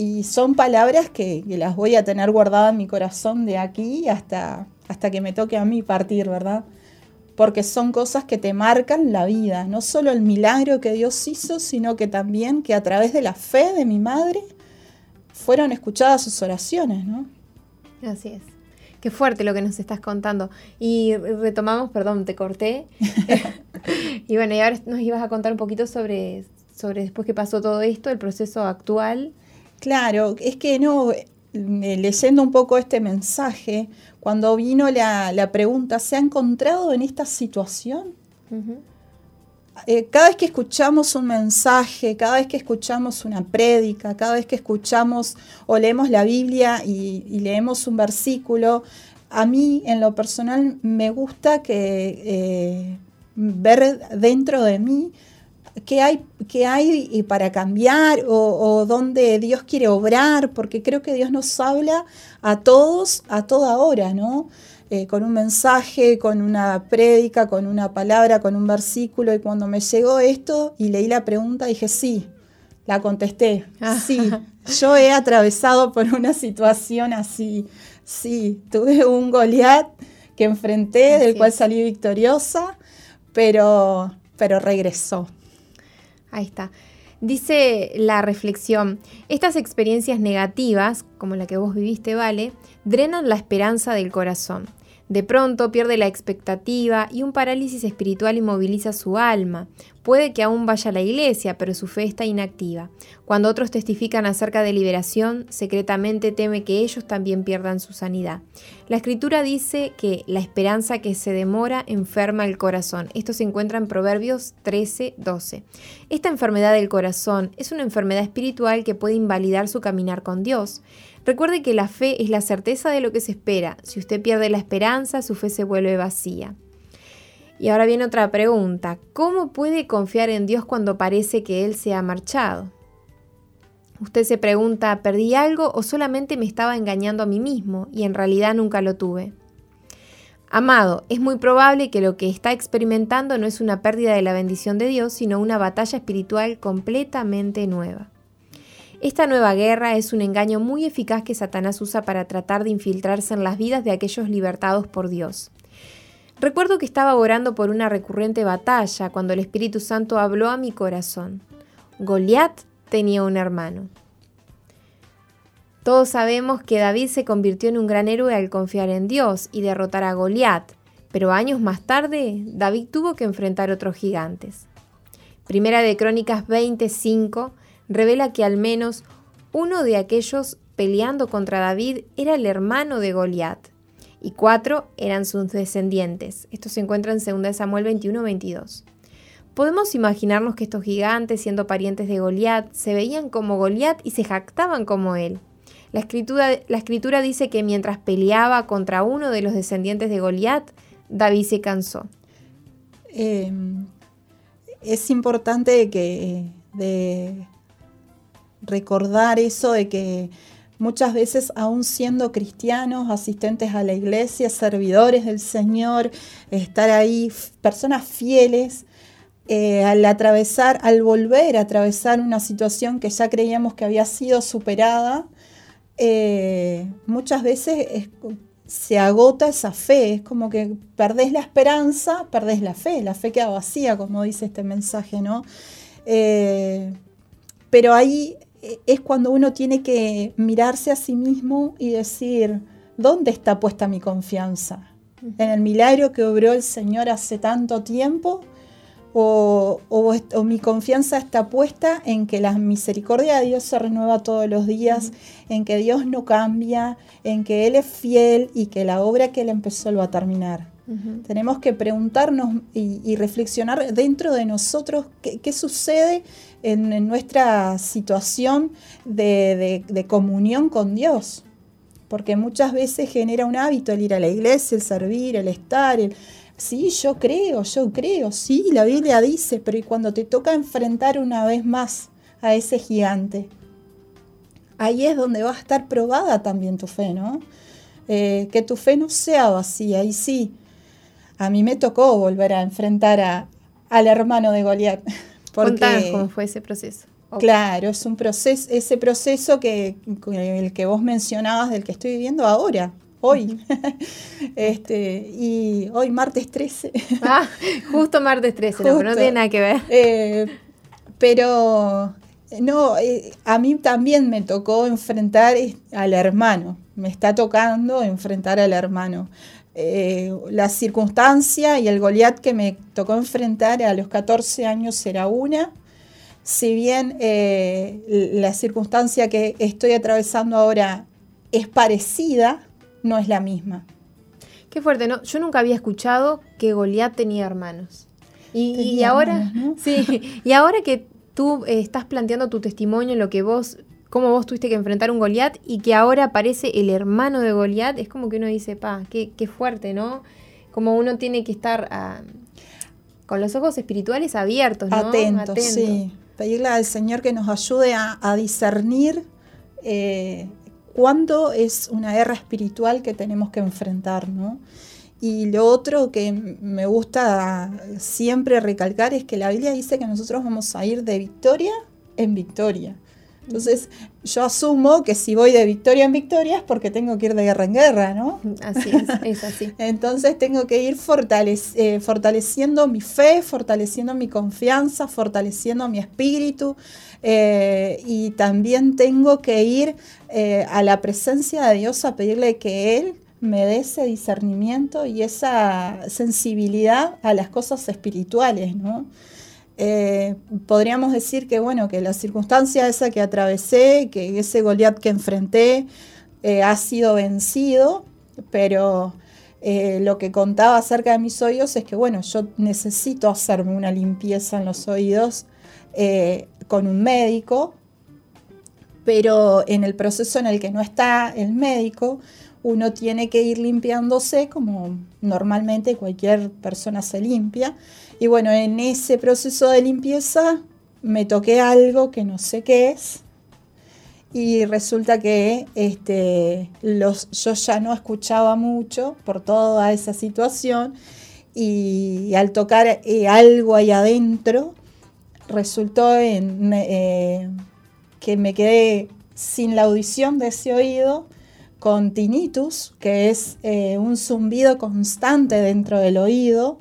Y son palabras que, que, las voy a tener guardadas en mi corazón de aquí hasta, hasta que me toque a mí partir, ¿verdad? porque son cosas que te marcan la vida, no solo el milagro que Dios hizo, sino que también que a través de la fe de mi madre fueron escuchadas sus oraciones, ¿no? Así es. Qué fuerte lo que nos estás contando. Y retomamos, perdón, te corté. [laughs] y bueno, y ahora nos ibas a contar un poquito sobre, sobre después que pasó todo esto, el proceso actual. Claro, es que no, eh, leyendo un poco este mensaje, cuando vino la, pregunta, ¿se ha encontrado en esta situación? Eh, cada vez que escuchamos un mensaje, cada vez que escuchamos una prédica, cada vez que escuchamos o leemos la Biblia y, leemos un versículo, a mí en lo personal me gusta que eh, ver dentro de mí qué hay, qué hay para cambiar o, dónde Dios quiere obrar, porque creo que Dios nos habla a todos a toda hora, ¿no? Eh, con un mensaje, con una prédica, con una palabra, con un versículo, y cuando me llegó esto y leí la pregunta, dije, sí, la contesté, sí, [laughs] yo he atravesado por una situación así, Sí, tuve un Goliat que enfrenté, del cual salí victoriosa, pero, pero regresó. Ahí está. Dice la reflexión, estas experiencias negativas, como la que vos viviste, Vale, drenan la esperanza del corazón. De pronto pierde la expectativa y un parálisis espiritual inmoviliza su alma. Puede que aún vaya a la iglesia, pero su fe está inactiva. Cuando otros testifican acerca de liberación, secretamente teme que ellos también pierdan su sanidad. La escritura dice que la esperanza que se demora enferma el corazón. Esto se encuentra en Proverbios 13, 12. Esta enfermedad del corazón es una enfermedad espiritual que puede invalidar su caminar con Dios. Recuerde que la fe es la certeza de lo que se espera. Si usted pierde la esperanza, su fe se vuelve vacía. Y ahora viene otra pregunta. ¿Cómo puede confiar en Dios cuando parece que Él se ha marchado? Usted se pregunta, ¿perdí algo o solamente me estaba engañando a mí mismo y en realidad nunca lo tuve? Amado, es muy probable que lo que está experimentando no es una pérdida de la bendición de Dios, sino una batalla espiritual completamente nueva. Esta nueva guerra es un engaño muy eficaz que Satanás usa para tratar de infiltrarse en las vidas de aquellos libertados por Dios. Recuerdo que estaba orando por una recurrente batalla cuando el Espíritu Santo habló a mi corazón. Goliat tenía un hermano. Todos sabemos que David se convirtió en un gran héroe al confiar en Dios y derrotar a Goliat, pero años más tarde David tuvo que enfrentar otros gigantes. Primera de Crónicas 25 revela que al menos uno de aquellos peleando contra David era el hermano de Goliat, y cuatro eran sus descendientes. Esto se encuentra en 2 Samuel 21-22. Podemos imaginarnos que estos gigantes, siendo parientes de Goliat, se veían como Goliat y se jactaban como él. La escritura, la escritura dice que mientras peleaba contra uno de los descendientes de Goliat, David se cansó. Em, es importante que recordar eso de que muchas veces, aún siendo cristianos, asistentes a la iglesia, servidores del Señor, estar ahí, personas fieles, eh, al atravesar, al volver a atravesar una situación que ya creíamos que había sido superada, eh, muchas veces se agota esa fe, es como que perdés la esperanza, perdés la fe, la fe queda vacía, como dice este mensaje, ¿no? Eh, pero ahí es cuando uno tiene que mirarse a sí mismo y decir, ¿dónde está puesta mi confianza? ¿En el milagro que obró el Señor hace tanto tiempo? ¿O, mi confianza está puesta en que la misericordia de Dios se renueva todos los días, en que Dios no cambia, en que Él es fiel y que la obra que Él empezó lo va a terminar? Tenemos que preguntarnos y, reflexionar dentro de nosotros qué, sucede en, nuestra situación de, comunión con Dios. Porque muchas veces genera un hábito el ir a la iglesia, el servir, el estar, el, sí, yo creo, yo creo, sí, la Biblia dice, pero ¿y cuando te toca enfrentar una vez más a ese gigante? Ahí es donde va a estar probada también tu fe, ¿no? Eh, que tu fe no sea vacía, y sí, a mí me tocó volver a enfrentar al hermano de Goliat. [laughs] Porque, cómo fue ese proceso. Claro, es un proceso, ese proceso que el que vos mencionabas, del que estoy viviendo ahora, hoy. [laughs] este, y hoy martes 13. [laughs] ah, justo martes 13, no, no tiene nada que ver. Eh, pero no, eh, a mí también me tocó enfrentar al hermano. Me está tocando enfrentar al hermano. Eh, la circunstancia y el Goliat que me tocó enfrentar a los 14 años era una. Si bien eh, la circunstancia que estoy atravesando ahora es parecida, no es la misma. Qué fuerte, ¿no? Yo nunca había escuchado que Goliat tenía hermanos. Y, ahora, [laughs] sí, y ahora que tú eh, estás planteando tu testimonio, en lo que vos cómo vos tuviste que enfrentar un Goliat y que ahora aparece el hermano de Goliat, es como que uno dice, pa, qué, fuerte, ¿no? Como uno tiene que estar ah, con los ojos espirituales abiertos, ¿no? Atentos, sí. Pedirle al Señor que nos ayude a, discernir eh, cuándo es una guerra espiritual que tenemos que enfrentar, ¿no? Y lo otro que me gusta siempre recalcar es que la Biblia dice que nosotros vamos a ir de victoria en victoria. Entonces, yo asumo que si voy de victoria en victoria es porque tengo que ir de guerra en guerra, ¿no? Así es, es así. [laughs] Entonces tengo que ir eh, fortaleciendo mi fe, fortaleciendo mi confianza, fortaleciendo mi espíritu eh, y también tengo que ir eh, a la presencia de Dios a pedirle que Él me dé ese discernimiento y esa sensibilidad a las cosas espirituales, ¿no? Eh, podríamos decir que, bueno, que la circunstancia esa que atravesé, que ese Goliat que enfrenté, eh, ha sido vencido, pero eh, lo que contaba acerca de mis oídos es que, bueno, yo necesito hacerme una limpieza en los oídos con un médico, pero en el proceso en el que no está el médico, uno tiene que ir limpiándose como normalmente cualquier persona se limpia. Y bueno, en ese proceso de limpieza me toqué algo que no sé qué es. Y resulta que este, los, yo ya no escuchaba mucho por toda esa situación. Y, al tocar eh, algo ahí adentro, resultó en, eh, que me quedé sin la audición de ese oído con tinnitus, que es eh, un zumbido constante dentro del oído.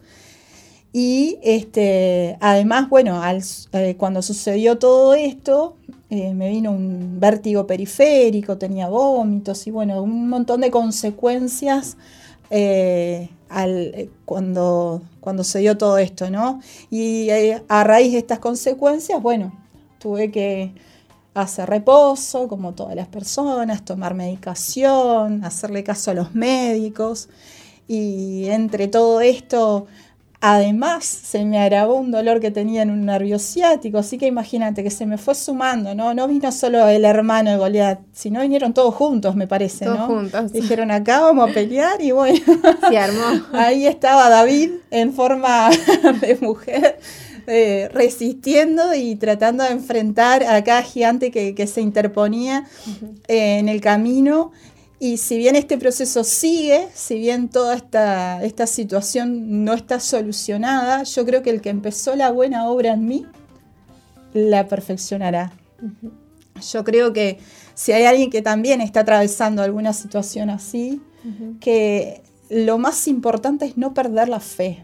Y este, además, bueno, eh, cuando sucedió todo esto, eh, me vino un vértigo periférico, tenía vómitos y bueno, un montón de consecuencias cuando, cuando se dio todo esto, ¿no? Y a raíz de estas consecuencias, bueno, tuve que hacer reposo, como todas las personas, tomar medicación, hacerle caso a los médicos. Y entre todo esto, además, se me agravó un dolor que tenía en un nervio ciático. Así que imagínate que se me fue sumando, ¿no? No vino solo el hermano de Goliat, sino vinieron todos juntos, me parece, todos ¿no? juntos. Dijeron, acá vamos a pelear y bueno. [laughs] Se armó. [laughs] Ahí estaba David en forma [laughs] de mujer eh, resistiendo y tratando de enfrentar a cada gigante que, se interponía eh, en el camino. Y si bien este proceso sigue, si bien toda esta, esta situación no está solucionada, yo creo que el que empezó la buena obra en mí, la perfeccionará. Yo creo que si hay alguien que también está atravesando alguna situación así, que lo más importante es no perder la fe.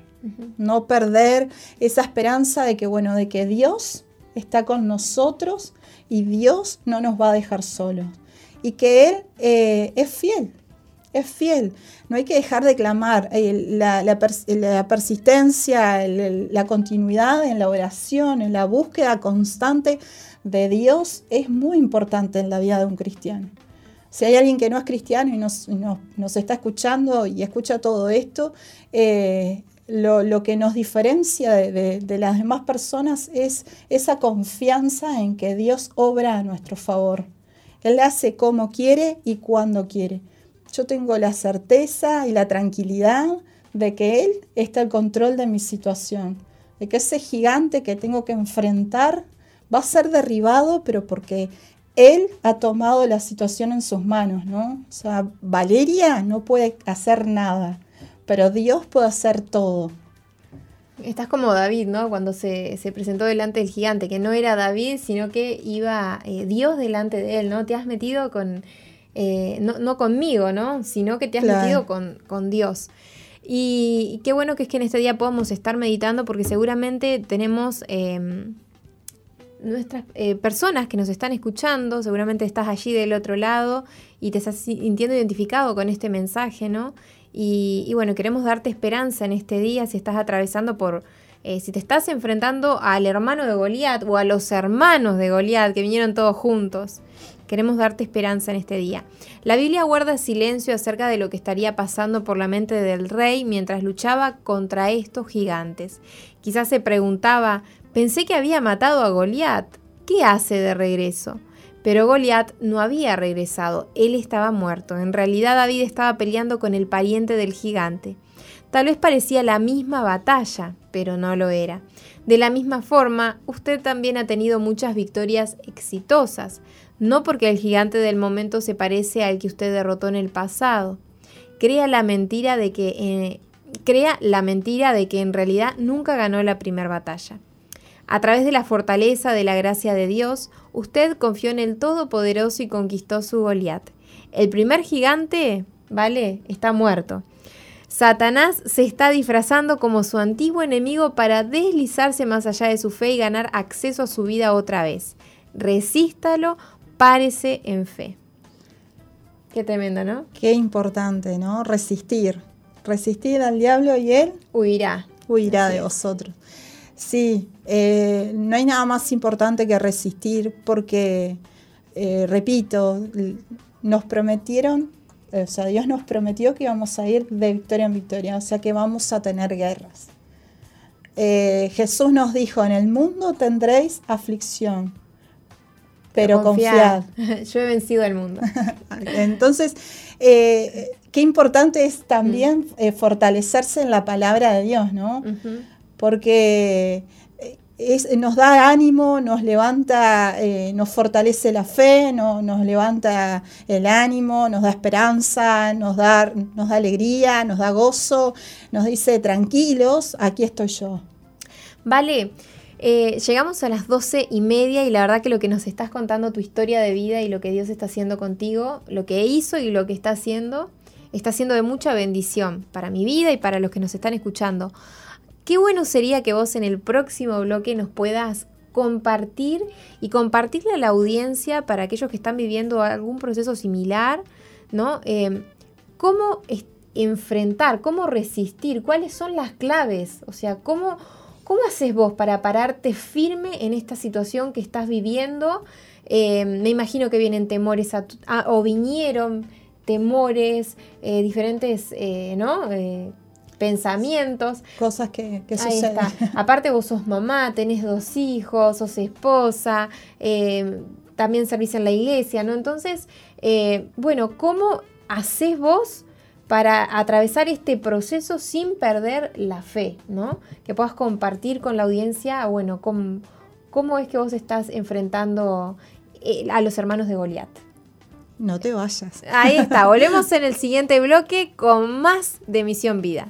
No perder esa esperanza de que, bueno, de que Dios está con nosotros y Dios no nos va a dejar solos. Y que Él eh, es fiel, es fiel. No hay que dejar de clamar. Eh, la, persistencia, la continuidad en la oración, en la búsqueda constante de Dios es muy importante en la vida de un cristiano. Si hay alguien que no es cristiano y nos, está escuchando y escucha todo esto, eh, lo, que nos diferencia de, las demás personas es esa confianza en que Dios obra a nuestro favor. Él hace como quiere y cuando quiere. Yo tengo la certeza y la tranquilidad de que Él está al control de mi situación, de que ese gigante que tengo que enfrentar va a ser derribado, pero porque Él ha tomado la situación en sus manos, ¿no? O sea, Valeria no puede hacer nada pero Dios puede hacer todo. Estás como David, ¿no? Cuando se, presentó delante del gigante, que no era David, sino que iba eh, Dios delante de él, ¿no? Te has metido con, eh, no, conmigo, ¿no? Sino que te has metido con, con Dios. Y, qué bueno que es que en este día podamos estar meditando porque seguramente tenemos em, nuestras eh, personas que nos están escuchando, seguramente estás allí del otro lado y te estás sintiendo identificado con este mensaje, ¿no? Y, bueno, queremos darte esperanza en este día si estás atravesando por, eh, si te estás enfrentando al hermano de Goliat o a los hermanos de Goliat que vinieron todos juntos. Queremos darte esperanza en este día. La Biblia guarda silencio acerca de lo que estaría pasando por la mente del rey mientras luchaba contra estos gigantes. Quizás se preguntaba, pensé que había matado a Goliat. ¿Qué hace de regreso? Pero Goliat no había regresado, él estaba muerto. En realidad David estaba peleando con el pariente del gigante. Tal vez parecía la misma batalla, pero no lo era. De la misma forma, usted también ha tenido muchas victorias exitosas, no porque el gigante del momento se parece al que usted derrotó en el pasado. La mentira de que, eh, crea la mentira de que en realidad nunca ganó la primera batalla. A través de la fortaleza de la gracia de Dios, usted confió en el Todopoderoso y conquistó su Goliat. El primer gigante, ¿vale? Está muerto. Satanás se está disfrazando como su antiguo enemigo para deslizarse más allá de su fe y ganar acceso a su vida otra vez. Resístalo, párese en fe. Qué tremendo, ¿no? Qué importante, ¿no? Resistir. Resistir al diablo y él huirá. Huirá de vosotros. Sí, eh, no hay nada más importante que resistir porque, eh, repito, nos prometieron, o sea, Dios nos prometió que íbamos a ir de victoria en victoria, o sea que vamos a tener guerras. Eh, Jesús nos dijo, en el mundo tendréis aflicción, pero confiad. [laughs] Yo he vencido al mundo. [laughs] Entonces, eh, qué importante es también eh, fortalecerse en la palabra de Dios, ¿no? Porque eh, nos da ánimo, nos levanta, nos fortalece la fe, nos levanta el ánimo, nos da esperanza, nos da, nos da alegría, nos da gozo, nos dice tranquilos, aquí estoy yo. Vale. Eh, llegamos a las doce y media y la verdad que lo que nos estás contando, tu historia de vida y lo que Dios está haciendo contigo, lo que hizo y lo que está haciendo, está siendo de mucha bendición para mi vida y para los que nos están escuchando. Qué bueno sería que vos en el próximo bloque nos puedas compartir y compartirle a la audiencia para aquellos que están viviendo algún proceso similar, ¿no? Eh, ¿Cómo enfrentar, cómo resistir, cuáles son las claves, o sea, cómo ¿Cómo haces vos para pararte firme en esta situación que estás viviendo? Eh, me imagino que vienen temores o vinieron temores, eh, diferentes, ¿no? Pensamientos. Cosas que, que suceden. [laughs] Aparte vos sos mamá, tenés dos hijos, sos esposa, también servís en la iglesia, ¿no? Entonces, bueno, ¿cómo haces vos para atravesar este proceso sin perder la fe, ¿no? Que puedas compartir con la audiencia, bueno, cómo, cómo es que vos estás enfrentando eh, a los hermanos de Goliat. No te vayas. Ahí está, volvemos [laughs] en el siguiente bloque con más de Misión Vida.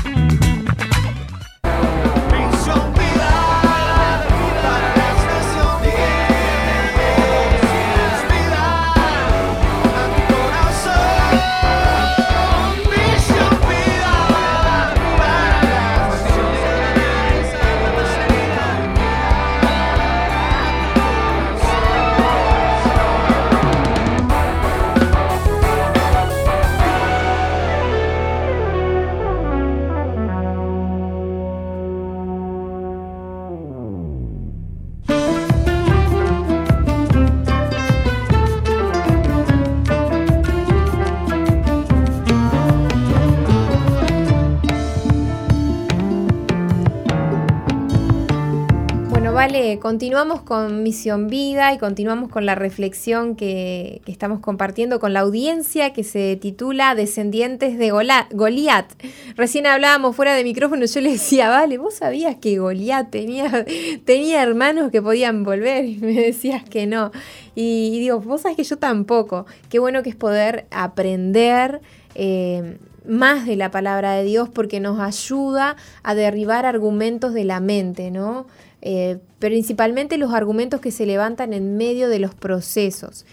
Continuamos con Misión Vida y continuamos con la reflexión que, estamos compartiendo con la audiencia que se titula Descendientes de Goliat. Recién hablábamos fuera de micrófono, yo le decía, vale, vos sabías que Goliat tenía, tenía hermanos que podían volver y me decías que no. Y, digo, vos sabés que yo tampoco. Qué bueno que es poder aprender. Eh, más de la palabra de Dios porque nos ayuda a derribar argumentos de la mente, ¿no? Eh, principalmente los argumentos que se levantan en medio de los procesos.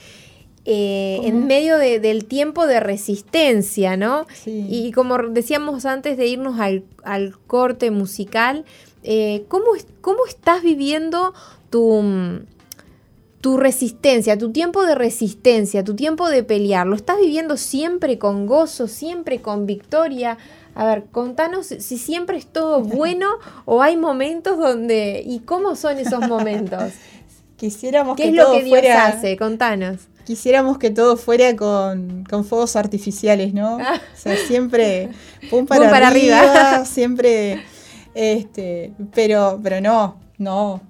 Eh, en medio del tiempo de resistencia, ¿no? Y como decíamos antes de irnos al, corte musical, eh, ¿cómo, ¿cómo, estás viviendo tu, tu resistencia, tu tiempo de resistencia, tu tiempo de pelear? ¿Lo estás viviendo siempre con gozo, siempre con victoria? A ver, contanos si siempre es todo bueno o hay momentos donde... ¿Y cómo son esos momentos? [laughs] Quisiéramos ¿Qué es lo que Dios hace? Contanos. Quisiéramos que todo fuera con, fuegos artificiales, ¿no? Ah. O sea, siempre [laughs] pum para, arriba, siempre... Este, pero, pero no, no.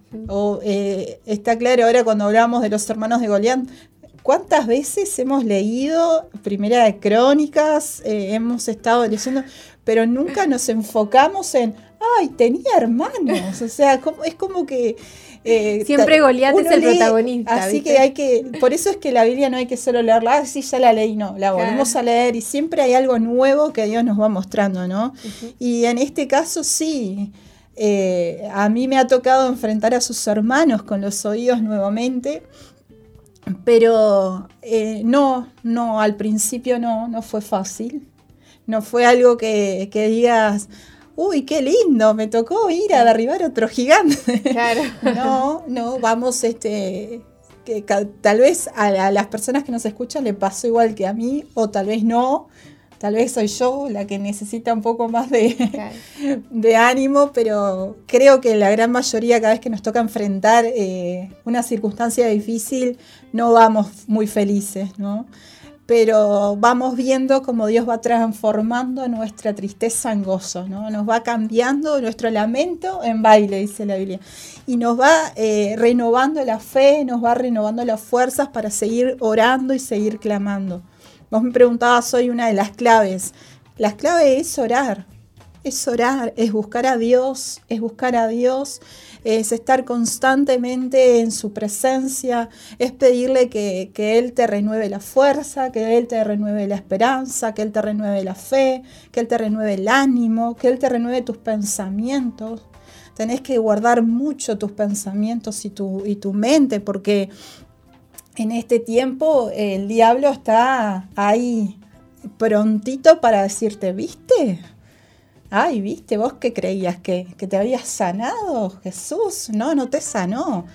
Eh, está claro ahora cuando hablamos de los hermanos de Goliat, ¿Cuántas veces hemos leído Primera de Crónicas? Eh, hemos estado leyendo, pero nunca nos enfocamos en, ay, tenía hermanos. O sea, es como que Eh, Siempre Goliat es el lee, protagonista, Así ¿viste? que hay que, por eso es que la Biblia no hay que solo leerla, ah, sí, ya la leí, no, la Claro. volvemos a leer y siempre hay algo nuevo que Dios nos va mostrando, ¿no? Y en este caso sí, eh, a mí me ha tocado enfrentar a sus hermanos con los oídos nuevamente, pero eh, no, no, al principio no, no fue fácil. No fue algo que, que digas, uy, qué lindo, me tocó ir a derribar otro gigante. Claro. [laughs] No, no, vamos, este, que tal vez a, la- a las personas que nos escuchan le pasó igual que a mí, o tal vez no, tal vez soy yo la que necesita un poco más de, Claro. de ánimo, pero creo que la gran mayoría cada vez que nos toca enfrentar eh, una circunstancia difícil no vamos muy felices, ¿no? Pero vamos viendo cómo Dios va transformando nuestra tristeza en gozo, ¿no? Nos va cambiando nuestro lamento en baile, dice la Biblia. Y nos va eh, renovando la fe, nos va renovando las fuerzas para seguir orando y seguir clamando. Vos me preguntabas hoy una de las claves. La clave es orar, es orar, es buscar a Dios, es buscar a Dios, es estar constantemente en su presencia, es pedirle que, Él te renueve la fuerza, que Él te renueve la esperanza, que Él te renueve la fe, que Él te renueve el ánimo, que Él te renueve tus pensamientos. Tenés que guardar mucho tus pensamientos y tu, y tu mente porque en este tiempo el diablo está ahí prontito para decirte, ¿viste? Ay, ¿viste? ¿Vos qué creías? ¿Que, que te habías sanado, Jesús? No, no te sanó.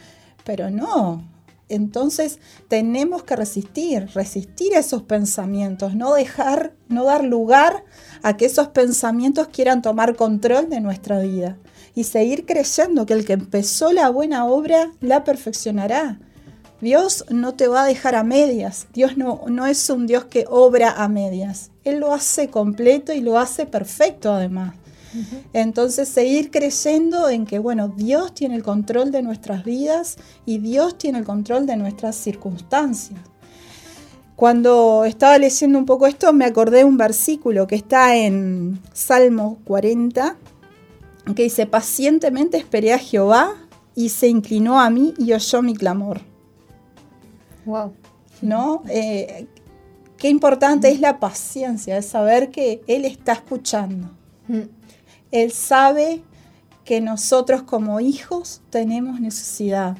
Pero no. Entonces tenemos que resistir, resistir esos pensamientos, no dejar, no dar lugar a que esos pensamientos quieran tomar control de nuestra vida y seguir creyendo que el que empezó la buena obra la perfeccionará. Dios no te va a dejar a medias. Dios no, no es un Dios que obra a medias. Él lo hace completo y lo hace perfecto además. Entonces seguir creyendo en que, bueno, Dios tiene el control de nuestras vidas y Dios tiene el control de nuestras circunstancias. Cuando estaba leyendo un poco esto, me acordé de un versículo que está en Salmo 40, que dice, pacientemente esperé a Jehová y se inclinó a mí y oyó mi clamor. Wow. ¿no? Eh, qué importante es la paciencia, es saber que Él está escuchando. Mm. Él sabe que nosotros como hijos tenemos necesidad.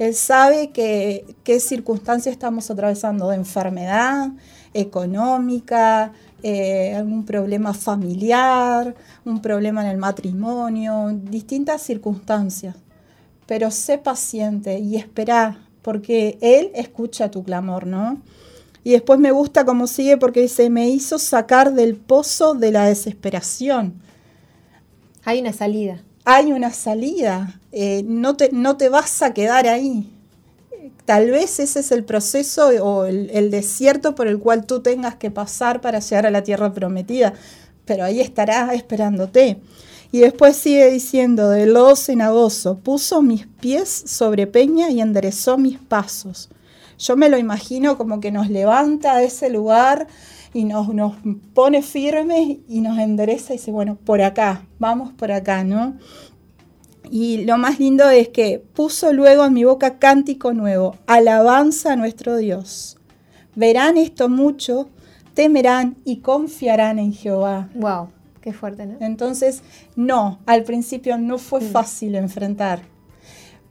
Él sabe que qué circunstancias estamos atravesando de enfermedad económica, eh, algún problema familiar, un problema en el matrimonio, distintas circunstancias. Pero sé paciente y espera, porque Él escucha tu clamor, ¿no? Y después me gusta cómo sigue porque dice, me hizo sacar del pozo de la desesperación Hay una salida. hay una salida, eh, no, te, no te vas a quedar ahí. Tal vez ese es el proceso o el, el desierto por el cual tú tengas que pasar para llegar a la tierra prometida, pero ahí estará esperándote. Y después sigue diciendo, de lodo cenagoso, puso mis pies sobre peña y enderezó mis pasos. Yo me lo imagino como que nos levanta de ese lugar y nos, nos pone firmes y nos endereza y dice, bueno, por acá, vamos por acá, ¿no? Y lo más lindo es que puso luego en mi boca cántico nuevo, alabanza a nuestro Dios. Verán esto mucho, temerán y confiarán en Jehová. Wow. Qué fuerte, ¿no? Entonces, no, al principio no fue fácil enfrentar,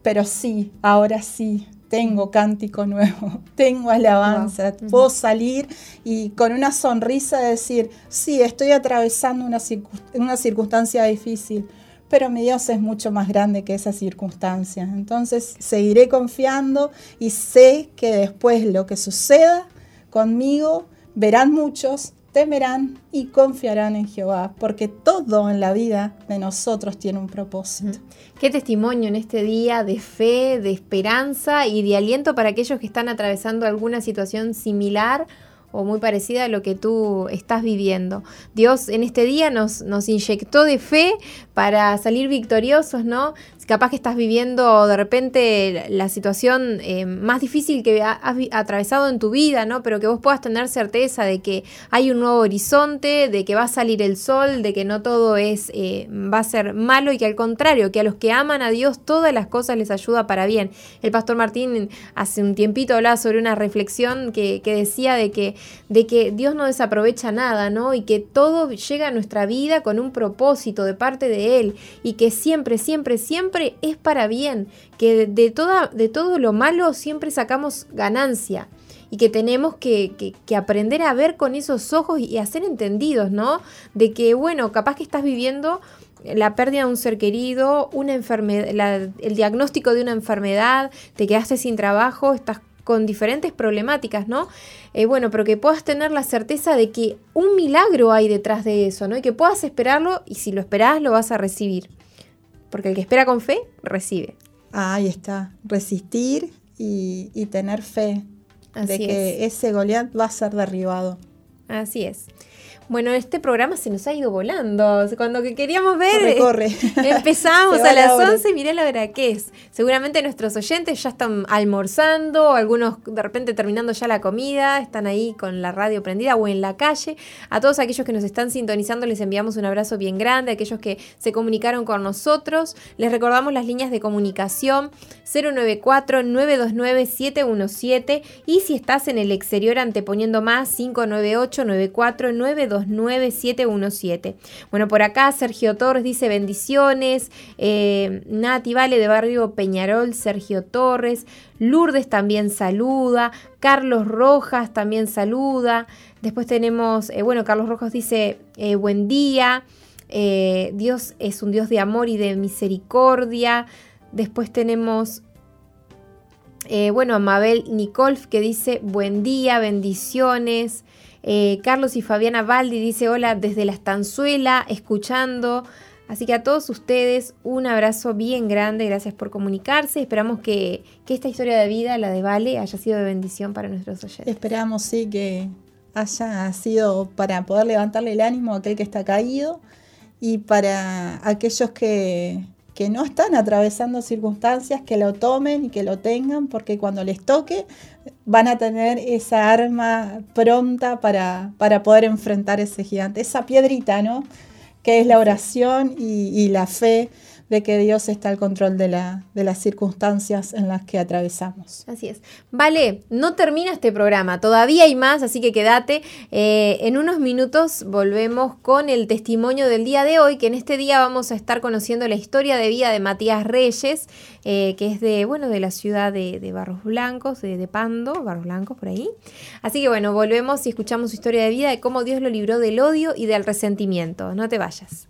pero sí, ahora sí, tengo cántico nuevo, [laughs] tengo alabanza, Wow. puedo salir y con una sonrisa decir, sí, estoy atravesando una, circun- una circunstancia difícil, pero mi Dios es mucho más grande que esa circunstancia. Entonces, seguiré confiando y sé que después lo que suceda conmigo, verán muchos, temerán y confiarán en Jehová, porque todo en la vida de nosotros tiene un propósito. Qué testimonio en este día de fe, de esperanza y de aliento para aquellos que están atravesando alguna situación similar o muy parecida a lo que tú estás viviendo. Dios en este día nos, nos inyectó de fe para salir victoriosos, ¿no? Capaz que estás viviendo de repente la situación eh, más difícil que has atravesado en tu vida, ¿no? Pero que vos puedas tener certeza de que hay un nuevo horizonte, de que va a salir el sol, de que no todo es, eh, va a ser malo y que al contrario, que a los que aman a Dios todas las cosas les ayuda para bien. El pastor Martín hace un tiempito hablaba sobre una reflexión que, que decía de que, de que Dios no desaprovecha nada, ¿no? Y que todo llega a nuestra vida con un propósito de parte de Él y que siempre, siempre, siempre es para bien, que de, toda, de todo lo malo siempre sacamos ganancia y que tenemos que, aprender a ver con esos ojos y a ser entendidos, ¿no? De que, bueno, capaz que estás viviendo la pérdida de un ser querido, una enfermedad, el diagnóstico de una enfermedad, te quedaste sin trabajo, estás con diferentes problemáticas, ¿no? Eh, bueno, pero que puedas tener la certeza de que un milagro hay detrás de eso, ¿no? Y que puedas esperarlo y si lo esperás lo vas a recibir porque el que espera con fe, recibe. ahí está, resistir y, tener fe de que ese Goliat va a ser derribado. Así es. Bueno, este programa se nos ha ido volando. Cuando que queríamos ver, corre, [laughs] empezamos a las 11 y mirá la hora que es. Seguramente nuestros oyentes ya están almorzando, algunos de repente terminando ya la comida, están ahí con la radio prendida o en la calle. A todos aquellos que nos están sintonizando les enviamos un abrazo bien grande, a aquellos que se comunicaron con nosotros. Les recordamos las líneas de comunicación 094-929-717 y si estás en el exterior anteponiendo más 598 94 92717. Bueno, por acá Sergio Torres dice bendiciones. Eh, Nati Vale de Barrio Peñarol, Sergio Torres. Lourdes también saluda. Carlos Rojas también saluda. Después tenemos, eh, bueno, Carlos Rojas dice eh, buen día. Dios es un Dios de amor y de misericordia. Después tenemos bueno, Mabel Nicolf que dice buen día, bendiciones. Eh, Carlos y Fabiana Baldi dice hola desde la estanzuela, escuchando. Así que a todos ustedes un abrazo bien grande, gracias por comunicarse. Esperamos que, esta historia de vida, la de Vale, haya sido de bendición para nuestros oyentes. Esperamos, sí, que haya sido para poder levantarle el ánimo a aquel que está caído y para aquellos que, que no están atravesando circunstancias, que lo tomen y que lo tengan, porque cuando les toque van a tener esa arma pronta para, para poder enfrentar ese gigante, esa piedrita, ¿no? Que es la oración y, y la fe de que Dios está al control de, la, de las circunstancias en las que atravesamos. Así es. Vale, no termina este programa, todavía hay más, así que quédate. Eh, en unos minutos volvemos con el testimonio del día de hoy, que en este día vamos a estar conociendo la historia de vida de Matías Reyes, eh, que es de, bueno, de la ciudad de, Barros Blancos, de, de, Pando, Barros Blancos por ahí. Así que bueno, volvemos y escuchamos su historia de vida, de cómo Dios lo libró del odio y del resentimiento. No te vayas.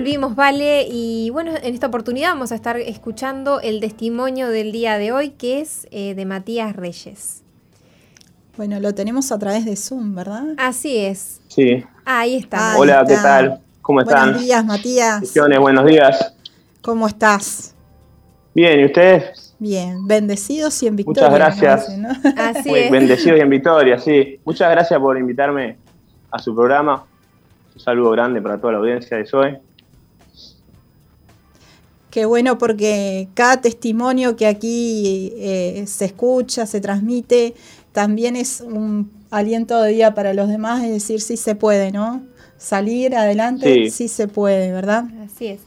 Volvimos, Vale, y bueno, en esta oportunidad vamos a estar escuchando el testimonio del día de hoy, que es eh, de Matías Reyes. Bueno, lo tenemos a través de Zoom, ¿verdad? Así es. Sí. Ahí está. Hola, ¿qué tal? ¿Cómo están? Buenos días, Matías. Buenos días. ¿Cómo estás? Bien, ¿y ustedes? Bien, bendecidos y en victoria. Muchas gracias. me parece, ¿no? Así Muy es. Bendecidos y en victoria, sí. Muchas gracias por invitarme a su programa. Un saludo grande para toda la audiencia de Zoe. Qué bueno porque cada testimonio que aquí eh, se escucha, se transmite, también es un aliento de vida para los demás, es decir, sí se puede, ¿no? Salir adelante, sí, Sí. se puede, ¿verdad? Así es.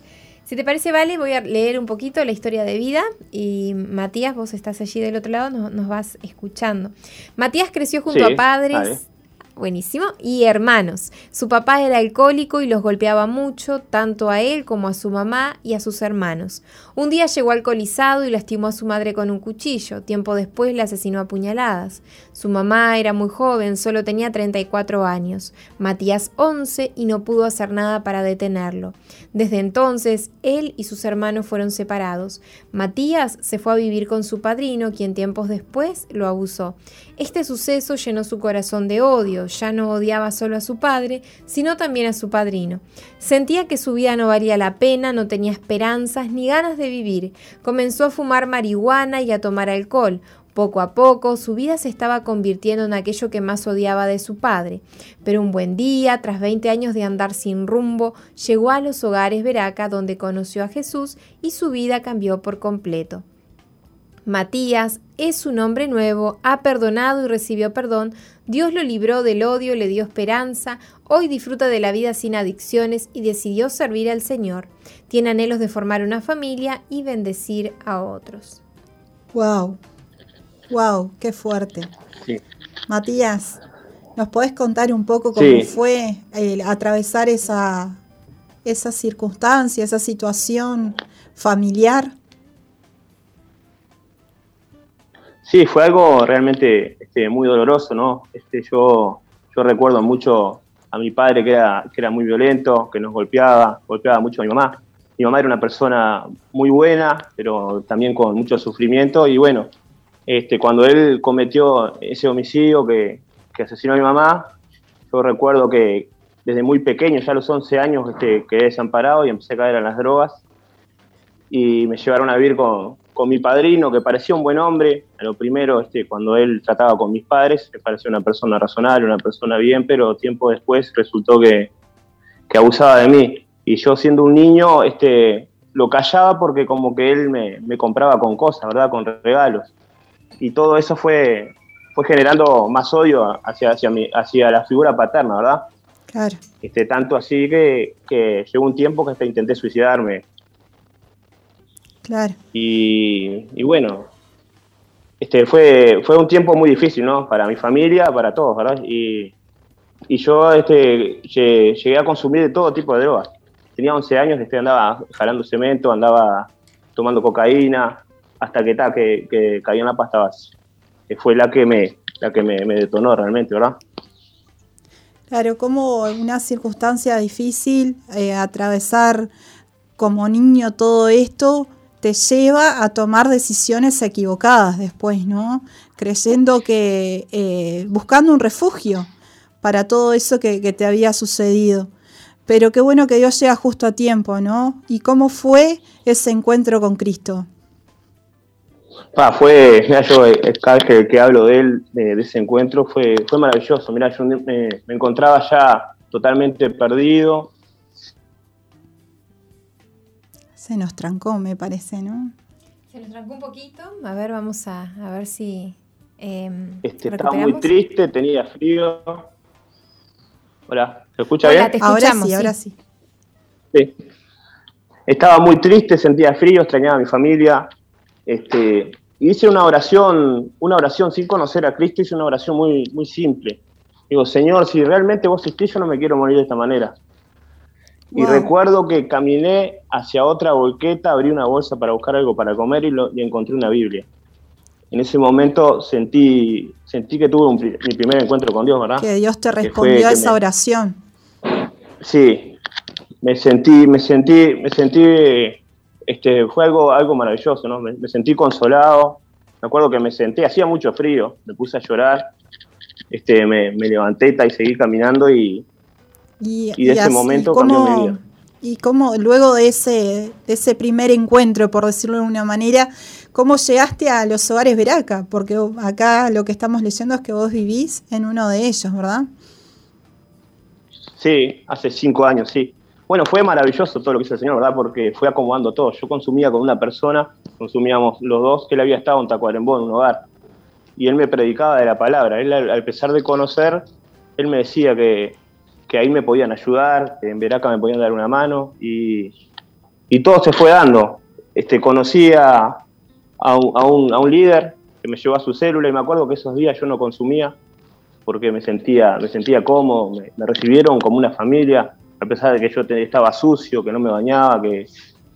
Si te parece, Vale, voy a leer un poquito la historia de vida y Matías, vos estás allí del otro lado, nos, nos vas escuchando. Matías creció junto Sí, a padres. Buenísimo, y hermanos. Su papá era alcohólico y los golpeaba mucho, tanto a él como a su mamá y a sus hermanos. Un día llegó alcoholizado y lastimó a su madre con un cuchillo. Tiempo después le asesinó a puñaladas. Su mamá era muy joven, solo tenía 34 años. Matías 11 y no pudo hacer nada para detenerlo. Desde entonces, él y sus hermanos fueron separados. Matías se fue a vivir con su padrino, quien tiempos después lo abusó. Este suceso llenó su corazón de odio, ya no odiaba solo a su padre, sino también a su padrino. Sentía que su vida no valía la pena, no tenía esperanzas ni ganas de vivir. Comenzó a fumar marihuana y a tomar alcohol. Poco a poco su vida se estaba convirtiendo en aquello que más odiaba de su padre. Pero un buen día, tras 20 años de andar sin rumbo, llegó a los hogares Veraca donde conoció a Jesús y su vida cambió por completo. Matías es un hombre nuevo, ha perdonado y recibió perdón, Dios lo libró del odio, le dio esperanza, hoy disfruta de la vida sin adicciones y decidió servir al Señor. Tiene anhelos de formar una familia y bendecir a otros. Wow, wow, qué fuerte. Sí. Matías, ¿nos podés contar un poco cómo Sí. fue el atravesar esa, esa circunstancia, esa situación familiar? Sí, fue algo realmente este, muy doloroso, ¿no? Este, yo, yo recuerdo mucho a mi padre que era, muy violento, que nos golpeaba, golpeaba mucho a mi mamá. Mi mamá era una persona muy buena, pero también con mucho sufrimiento. Y bueno, este, cuando él cometió ese homicidio que, que asesinó a mi mamá, yo recuerdo que desde muy pequeño, ya a los 11 años, este, quedé desamparado y empecé a caer en las drogas y me llevaron a vivir con, con mi padrino, que parecía un buen hombre. A lo primero, este, cuando él trataba con mis padres, me parecía una persona razonable, una persona bien, pero tiempo después resultó que, que abusaba de mí. Y yo siendo un niño, este, lo callaba porque como que él me, me compraba con cosas, ¿verdad? Con regalos. Y todo eso fue, fue generando más odio hacia, hacia, mi, hacia la figura paterna, ¿verdad? Claro, Este, tanto así que, que llegó un tiempo que hasta intenté suicidarme. Claro. Y, y bueno, este, fue, fue un tiempo muy difícil, ¿no? Para mi familia, para todos, ¿verdad? Y, y yo este, lle- llegué a consumir de todo tipo de drogas. Tenía 11 años, este, andaba jalando cemento, andaba tomando cocaína, hasta que, ta, que, que caí en la pasta base. Que fue la que me, la que me, me detonó realmente, ¿verdad? Claro, como una circunstancia difícil, eh, atravesar como niño todo esto te lleva a tomar decisiones equivocadas después, ¿no? Creyendo que, eh, buscando un refugio para todo eso que, te había sucedido. Pero qué bueno que Dios llega justo a tiempo, ¿no? ¿Y cómo fue ese encuentro con Cristo? Fue, mira, yo eh, cada vez que, que hablo de él, de, ese encuentro, fue, fue maravilloso. Mira, yo me, me encontraba ya totalmente perdido. Se nos trancó, me parece, ¿no? Se nos trancó un poquito. A ver, vamos a, a ver si. em, Este, estaba muy triste, tenía frío. Hola, ¿se escucha Hola, bien? te Ahora sí, ahora sí. Sí. Estaba muy triste, sentía frío, extrañaba a mi familia. Este, y hice una oración, una oración sin conocer a Cristo, hice una oración muy, muy simple. Digo, Señor, si realmente vos existís, yo no me quiero morir de esta manera. Y recuerdo que caminé hacia otra volqueta, abrí una bolsa para buscar algo para comer y, lo- y encontré una Biblia. En ese momento sentí, sentí que tuve un mi primer encuentro con Dios, ¿verdad? Que Dios te fue respondió a esa me- oración. Sí, me sentí, me sentí, me sentí, este, fue algo, algo maravilloso, ¿no? Me, me sentí consolado. Me acuerdo que me senté, hacía mucho frío, me puse a llorar, este, me, me levanté y seguí caminando y, Y, y de ese momento cambió mi vida. Y cómo luego de ese, de ese primer encuentro, por decirlo de una manera, ¿cómo llegaste a los hogares Veraca? Porque acá lo que estamos leyendo es que vos vivís en uno de ellos, ¿verdad? Sí, hace cinco años, sí. Bueno, fue maravilloso todo lo que hizo el Señor, ¿verdad? Porque fue acomodando todo. Yo consumía con una persona, consumíamos los dos, que él había estado en Tacuarembó, en un hogar. Y él me predicaba de la palabra. Él, al pesar de conocer, él me decía que, que ahí me podían ayudar, en Veraca me podían dar una mano y, y todo se fue dando. Este, conocí a, a, un, a, un, líder que me llevó a su célula y me acuerdo que esos días yo no consumía porque me sentía, me sentía cómodo, me, recibieron como una familia, a pesar de que yo estaba sucio, que no me bañaba, que,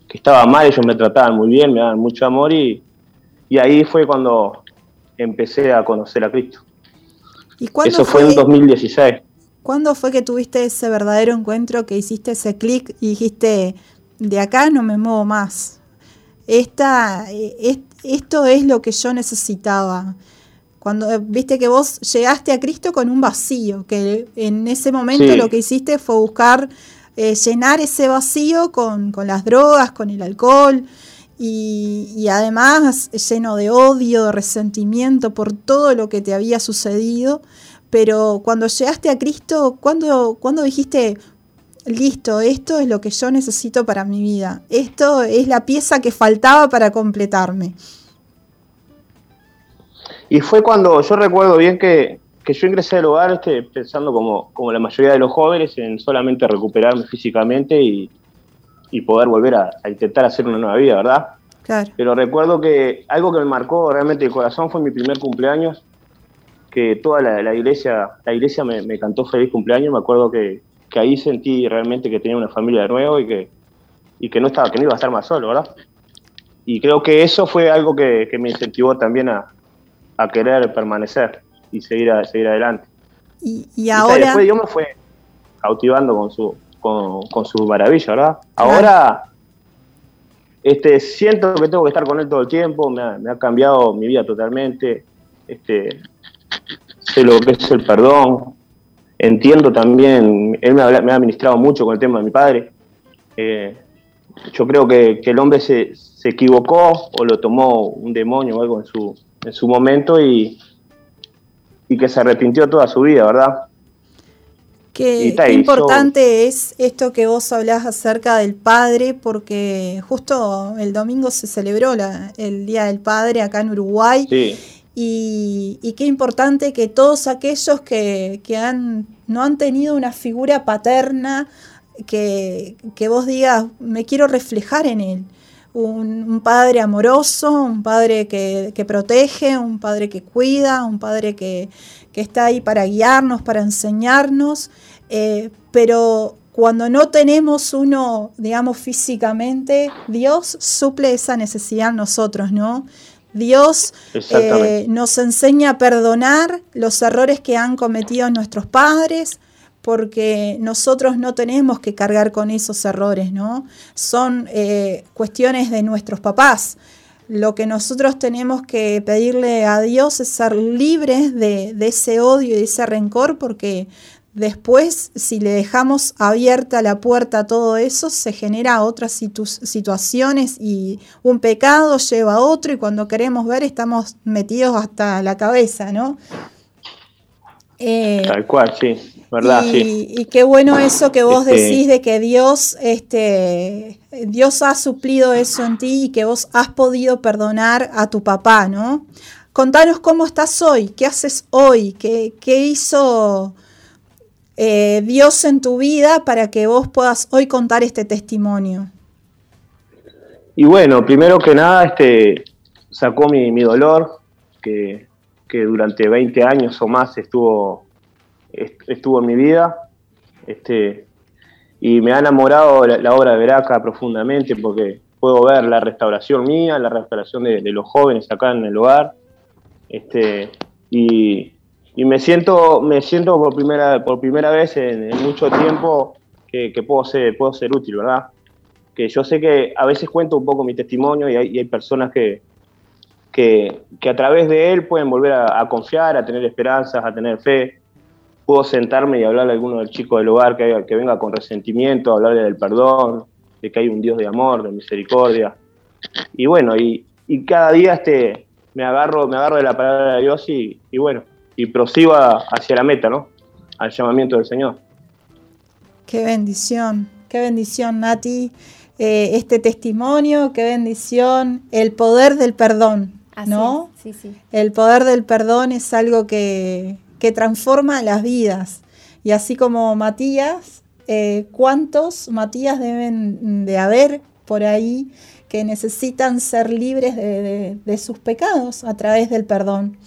que, estaba mal, ellos me trataban muy bien, me daban mucho amor y, y ahí fue cuando empecé a conocer a Cristo. ¿Y Eso fue en 2016. ¿Cuándo fue que tuviste ese verdadero encuentro, que hiciste ese clic y dijiste, de acá no me muevo más? Esta, eh, esto es lo que yo necesitaba. Cuando eh, viste que vos llegaste a Cristo con un vacío, que en ese momento lo que hiciste fue buscar eh, llenar ese vacío con, las drogas, con el alcohol, y, y, además lleno de odio, de resentimiento por todo lo que te había sucedido. Pero cuando llegaste a Cristo, ¿cuándo, dijiste, listo, esto es lo que yo necesito para mi vida? Esto es la pieza que faltaba para completarme. Y fue cuando yo recuerdo bien que, yo ingresé al hogar este, pensando como, como la mayoría de los jóvenes en solamente recuperarme físicamente y, poder volver a, a, intentar hacer una nueva vida, ¿verdad? Claro. Pero recuerdo que algo que me marcó realmente el corazón fue mi primer cumpleaños que toda la, iglesia, la iglesia me, cantó feliz cumpleaños, me acuerdo que, ahí sentí realmente que tenía una familia de nuevo y que, y que no estaba, que no iba a estar más solo, ¿verdad? Y creo que eso fue algo que, me incentivó también a, querer permanecer y seguir, a, seguir adelante. Y, ahora... después Dios me fue cautivando con su, con, su maravilla, ¿verdad? Ahora este, siento que tengo que estar con él todo el tiempo, me ha, me ha cambiado mi vida totalmente. Este, sé lo que es el perdón, entiendo también, él me ha, me ha administrado mucho con el tema de mi padre. Eh, yo creo que, el hombre se, equivocó o lo tomó un demonio o algo en su, en su momento y, y que se arrepintió toda su vida, ¿verdad? Qué, importante es esto que vos hablás acerca del padre, porque justo el domingo se celebró el Día del Padre acá en Uruguay. Sí. Y, qué importante que todos aquellos que, han, no han tenido una figura paterna, que, vos digas, me quiero reflejar en él. Un, padre amoroso, un padre que, protege, un padre que cuida, un padre que, está ahí para guiarnos, para enseñarnos, eh, pero cuando no tenemos uno, digamos, físicamente, Dios suple esa necesidad en nosotros, ¿no? Dios eh, nos enseña a perdonar los errores que han cometido nuestros padres, porque nosotros no tenemos que cargar con esos errores, ¿no? Son eh, cuestiones de nuestros papás. Lo que nosotros tenemos que pedirle a Dios es ser libres de, de ese odio y de ese rencor, porque Después, si le dejamos abierta la puerta a todo eso, se genera otras situaciones y un pecado lleva a otro y cuando queremos ver estamos metidos hasta la cabeza, ¿no? Eh, Tal cual, sí, verdad, y, sí. Y qué bueno eso que vos este decís de que Dios, este, Dios ha suplido eso en ti y que vos has podido perdonar a tu papá, ¿no? Contanos cómo estás hoy, qué haces hoy, qué, qué hizo eh, Dios en tu vida para que vos puedas hoy contar este testimonio? Y bueno, primero que nada, este, sacó mi, dolor, que, durante 20 años o más estuvo, estuvo en mi vida. Este, y me ha enamorado la, obra de Veraca profundamente porque puedo ver la restauración mía, la restauración de, de los jóvenes acá en el hogar. Este, y, y me siento, me siento por primera, por primera vez en, mucho tiempo que, puedo, ser, puedo ser útil, ¿verdad? Que yo sé que a veces cuento un poco mi testimonio y hay, personas que, que, a través de él pueden volver a, confiar, a tener esperanzas, a tener fe. puedo sentarme y hablarle a alguno del chico del hogar que, que venga con resentimiento, hablarle del perdón, de que hay un Dios de amor, de misericordia. Y bueno, y, y cada día este, me, agarro, me agarro de la palabra de Dios y, y bueno, y prosigo hacia la meta, ¿no? Al llamamiento del Señor. Qué bendición, qué bendición, Nati. Eh, este testimonio, qué bendición, el poder del perdón, ¿no? sí, sí. El poder del perdón es algo que, que transforma las vidas. Y así como Matías, eh, ¿cuántos Matías deben de haber por ahí que necesitan ser libres de, de sus pecados a través del perdón?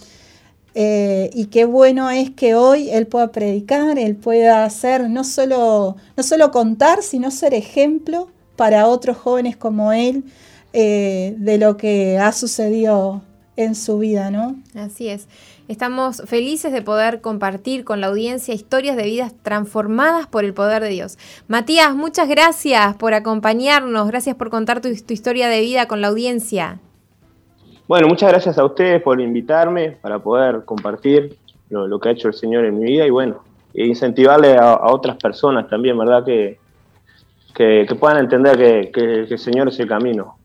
Eh, y qué bueno es que hoy él pueda predicar, él pueda hacer, no solo, no solo contar, sino ser ejemplo para otros jóvenes como él eh, de lo que ha sucedido en su vida, ¿no? Así es. Estamos felices de poder compartir con la audiencia historias de vidas transformadas por el poder de Dios. Matías, muchas gracias por acompañarnos, gracias por contar tu historia de vida con la audiencia. Bueno, muchas gracias a ustedes por invitarme para poder compartir lo, que ha hecho el Señor en mi vida y bueno, e incentivarle a, otras personas también, ¿verdad? Que, que, puedan entender que, el Señor es el camino.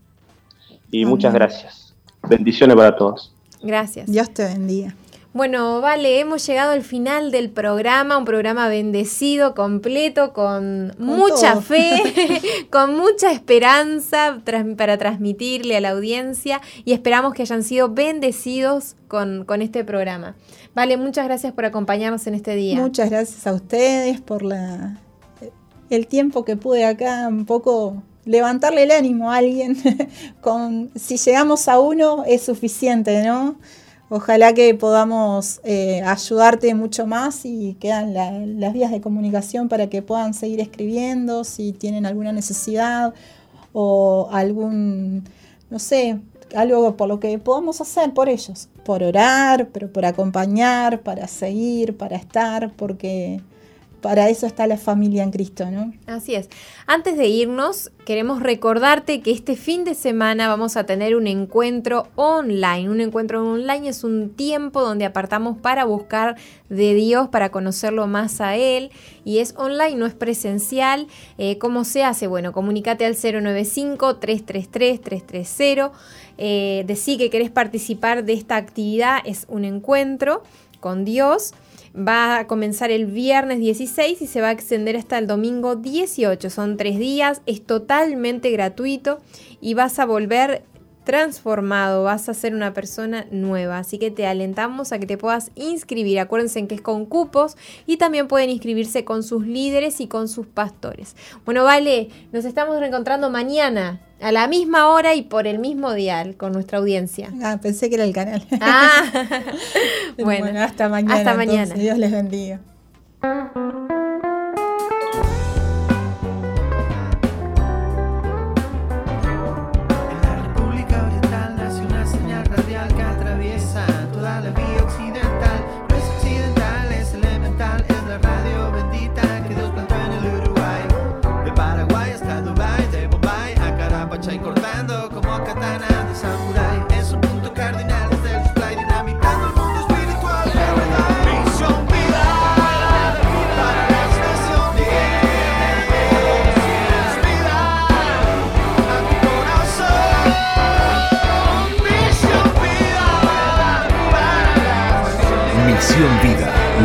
Y muchas gracias. Bendiciones para todos. Gracias. Dios te bendiga. Bueno, vale, hemos llegado al final del programa, un programa bendecido, completo, con, mucha fe, [laughs] con mucha esperanza para transmitirle a la audiencia y esperamos que hayan sido bendecidos con, con este programa. Vale, muchas gracias por acompañarnos en este día. Muchas gracias a ustedes por la, el tiempo que pude acá un poco levantarle el ánimo a alguien. [laughs] con, si llegamos a uno es suficiente, ¿no? Ojalá que podamos eh, ayudarte mucho más y quedan las vías de comunicación para que puedan seguir escribiendo si tienen alguna necesidad o algún, no sé, algo por lo que podamos hacer por ellos, por orar, pero por acompañar, para seguir, para estar, porque para eso está la familia en Cristo, ¿no? Así es. Antes de irnos, queremos recordarte que este fin de semana vamos a tener un encuentro online. Un encuentro online es un tiempo donde apartamos para buscar de Dios, para conocerlo más a Él. Y es online, no es presencial. Eh, ¿Cómo se hace? Bueno, comunícate al 095-333-330. Eh, decí que querés participar de esta actividad. Es un encuentro con Dios. Va a comenzar el viernes 16 y se va a extender hasta el domingo 18. Son tres días, es totalmente gratuito y vas a volver transformado, vas a ser una persona nueva. Así que te alentamos a que te puedas inscribir. Acuérdense que es con cupos y también pueden inscribirse con sus líderes y con sus pastores. Bueno, vale, nos estamos reencontrando mañana a la misma hora y por el mismo dial con nuestra audiencia. Ah, pensé que era el canal. [laughs] Ah, [laughs] bueno, hasta mañana. Hasta mañana. Dios les bendiga.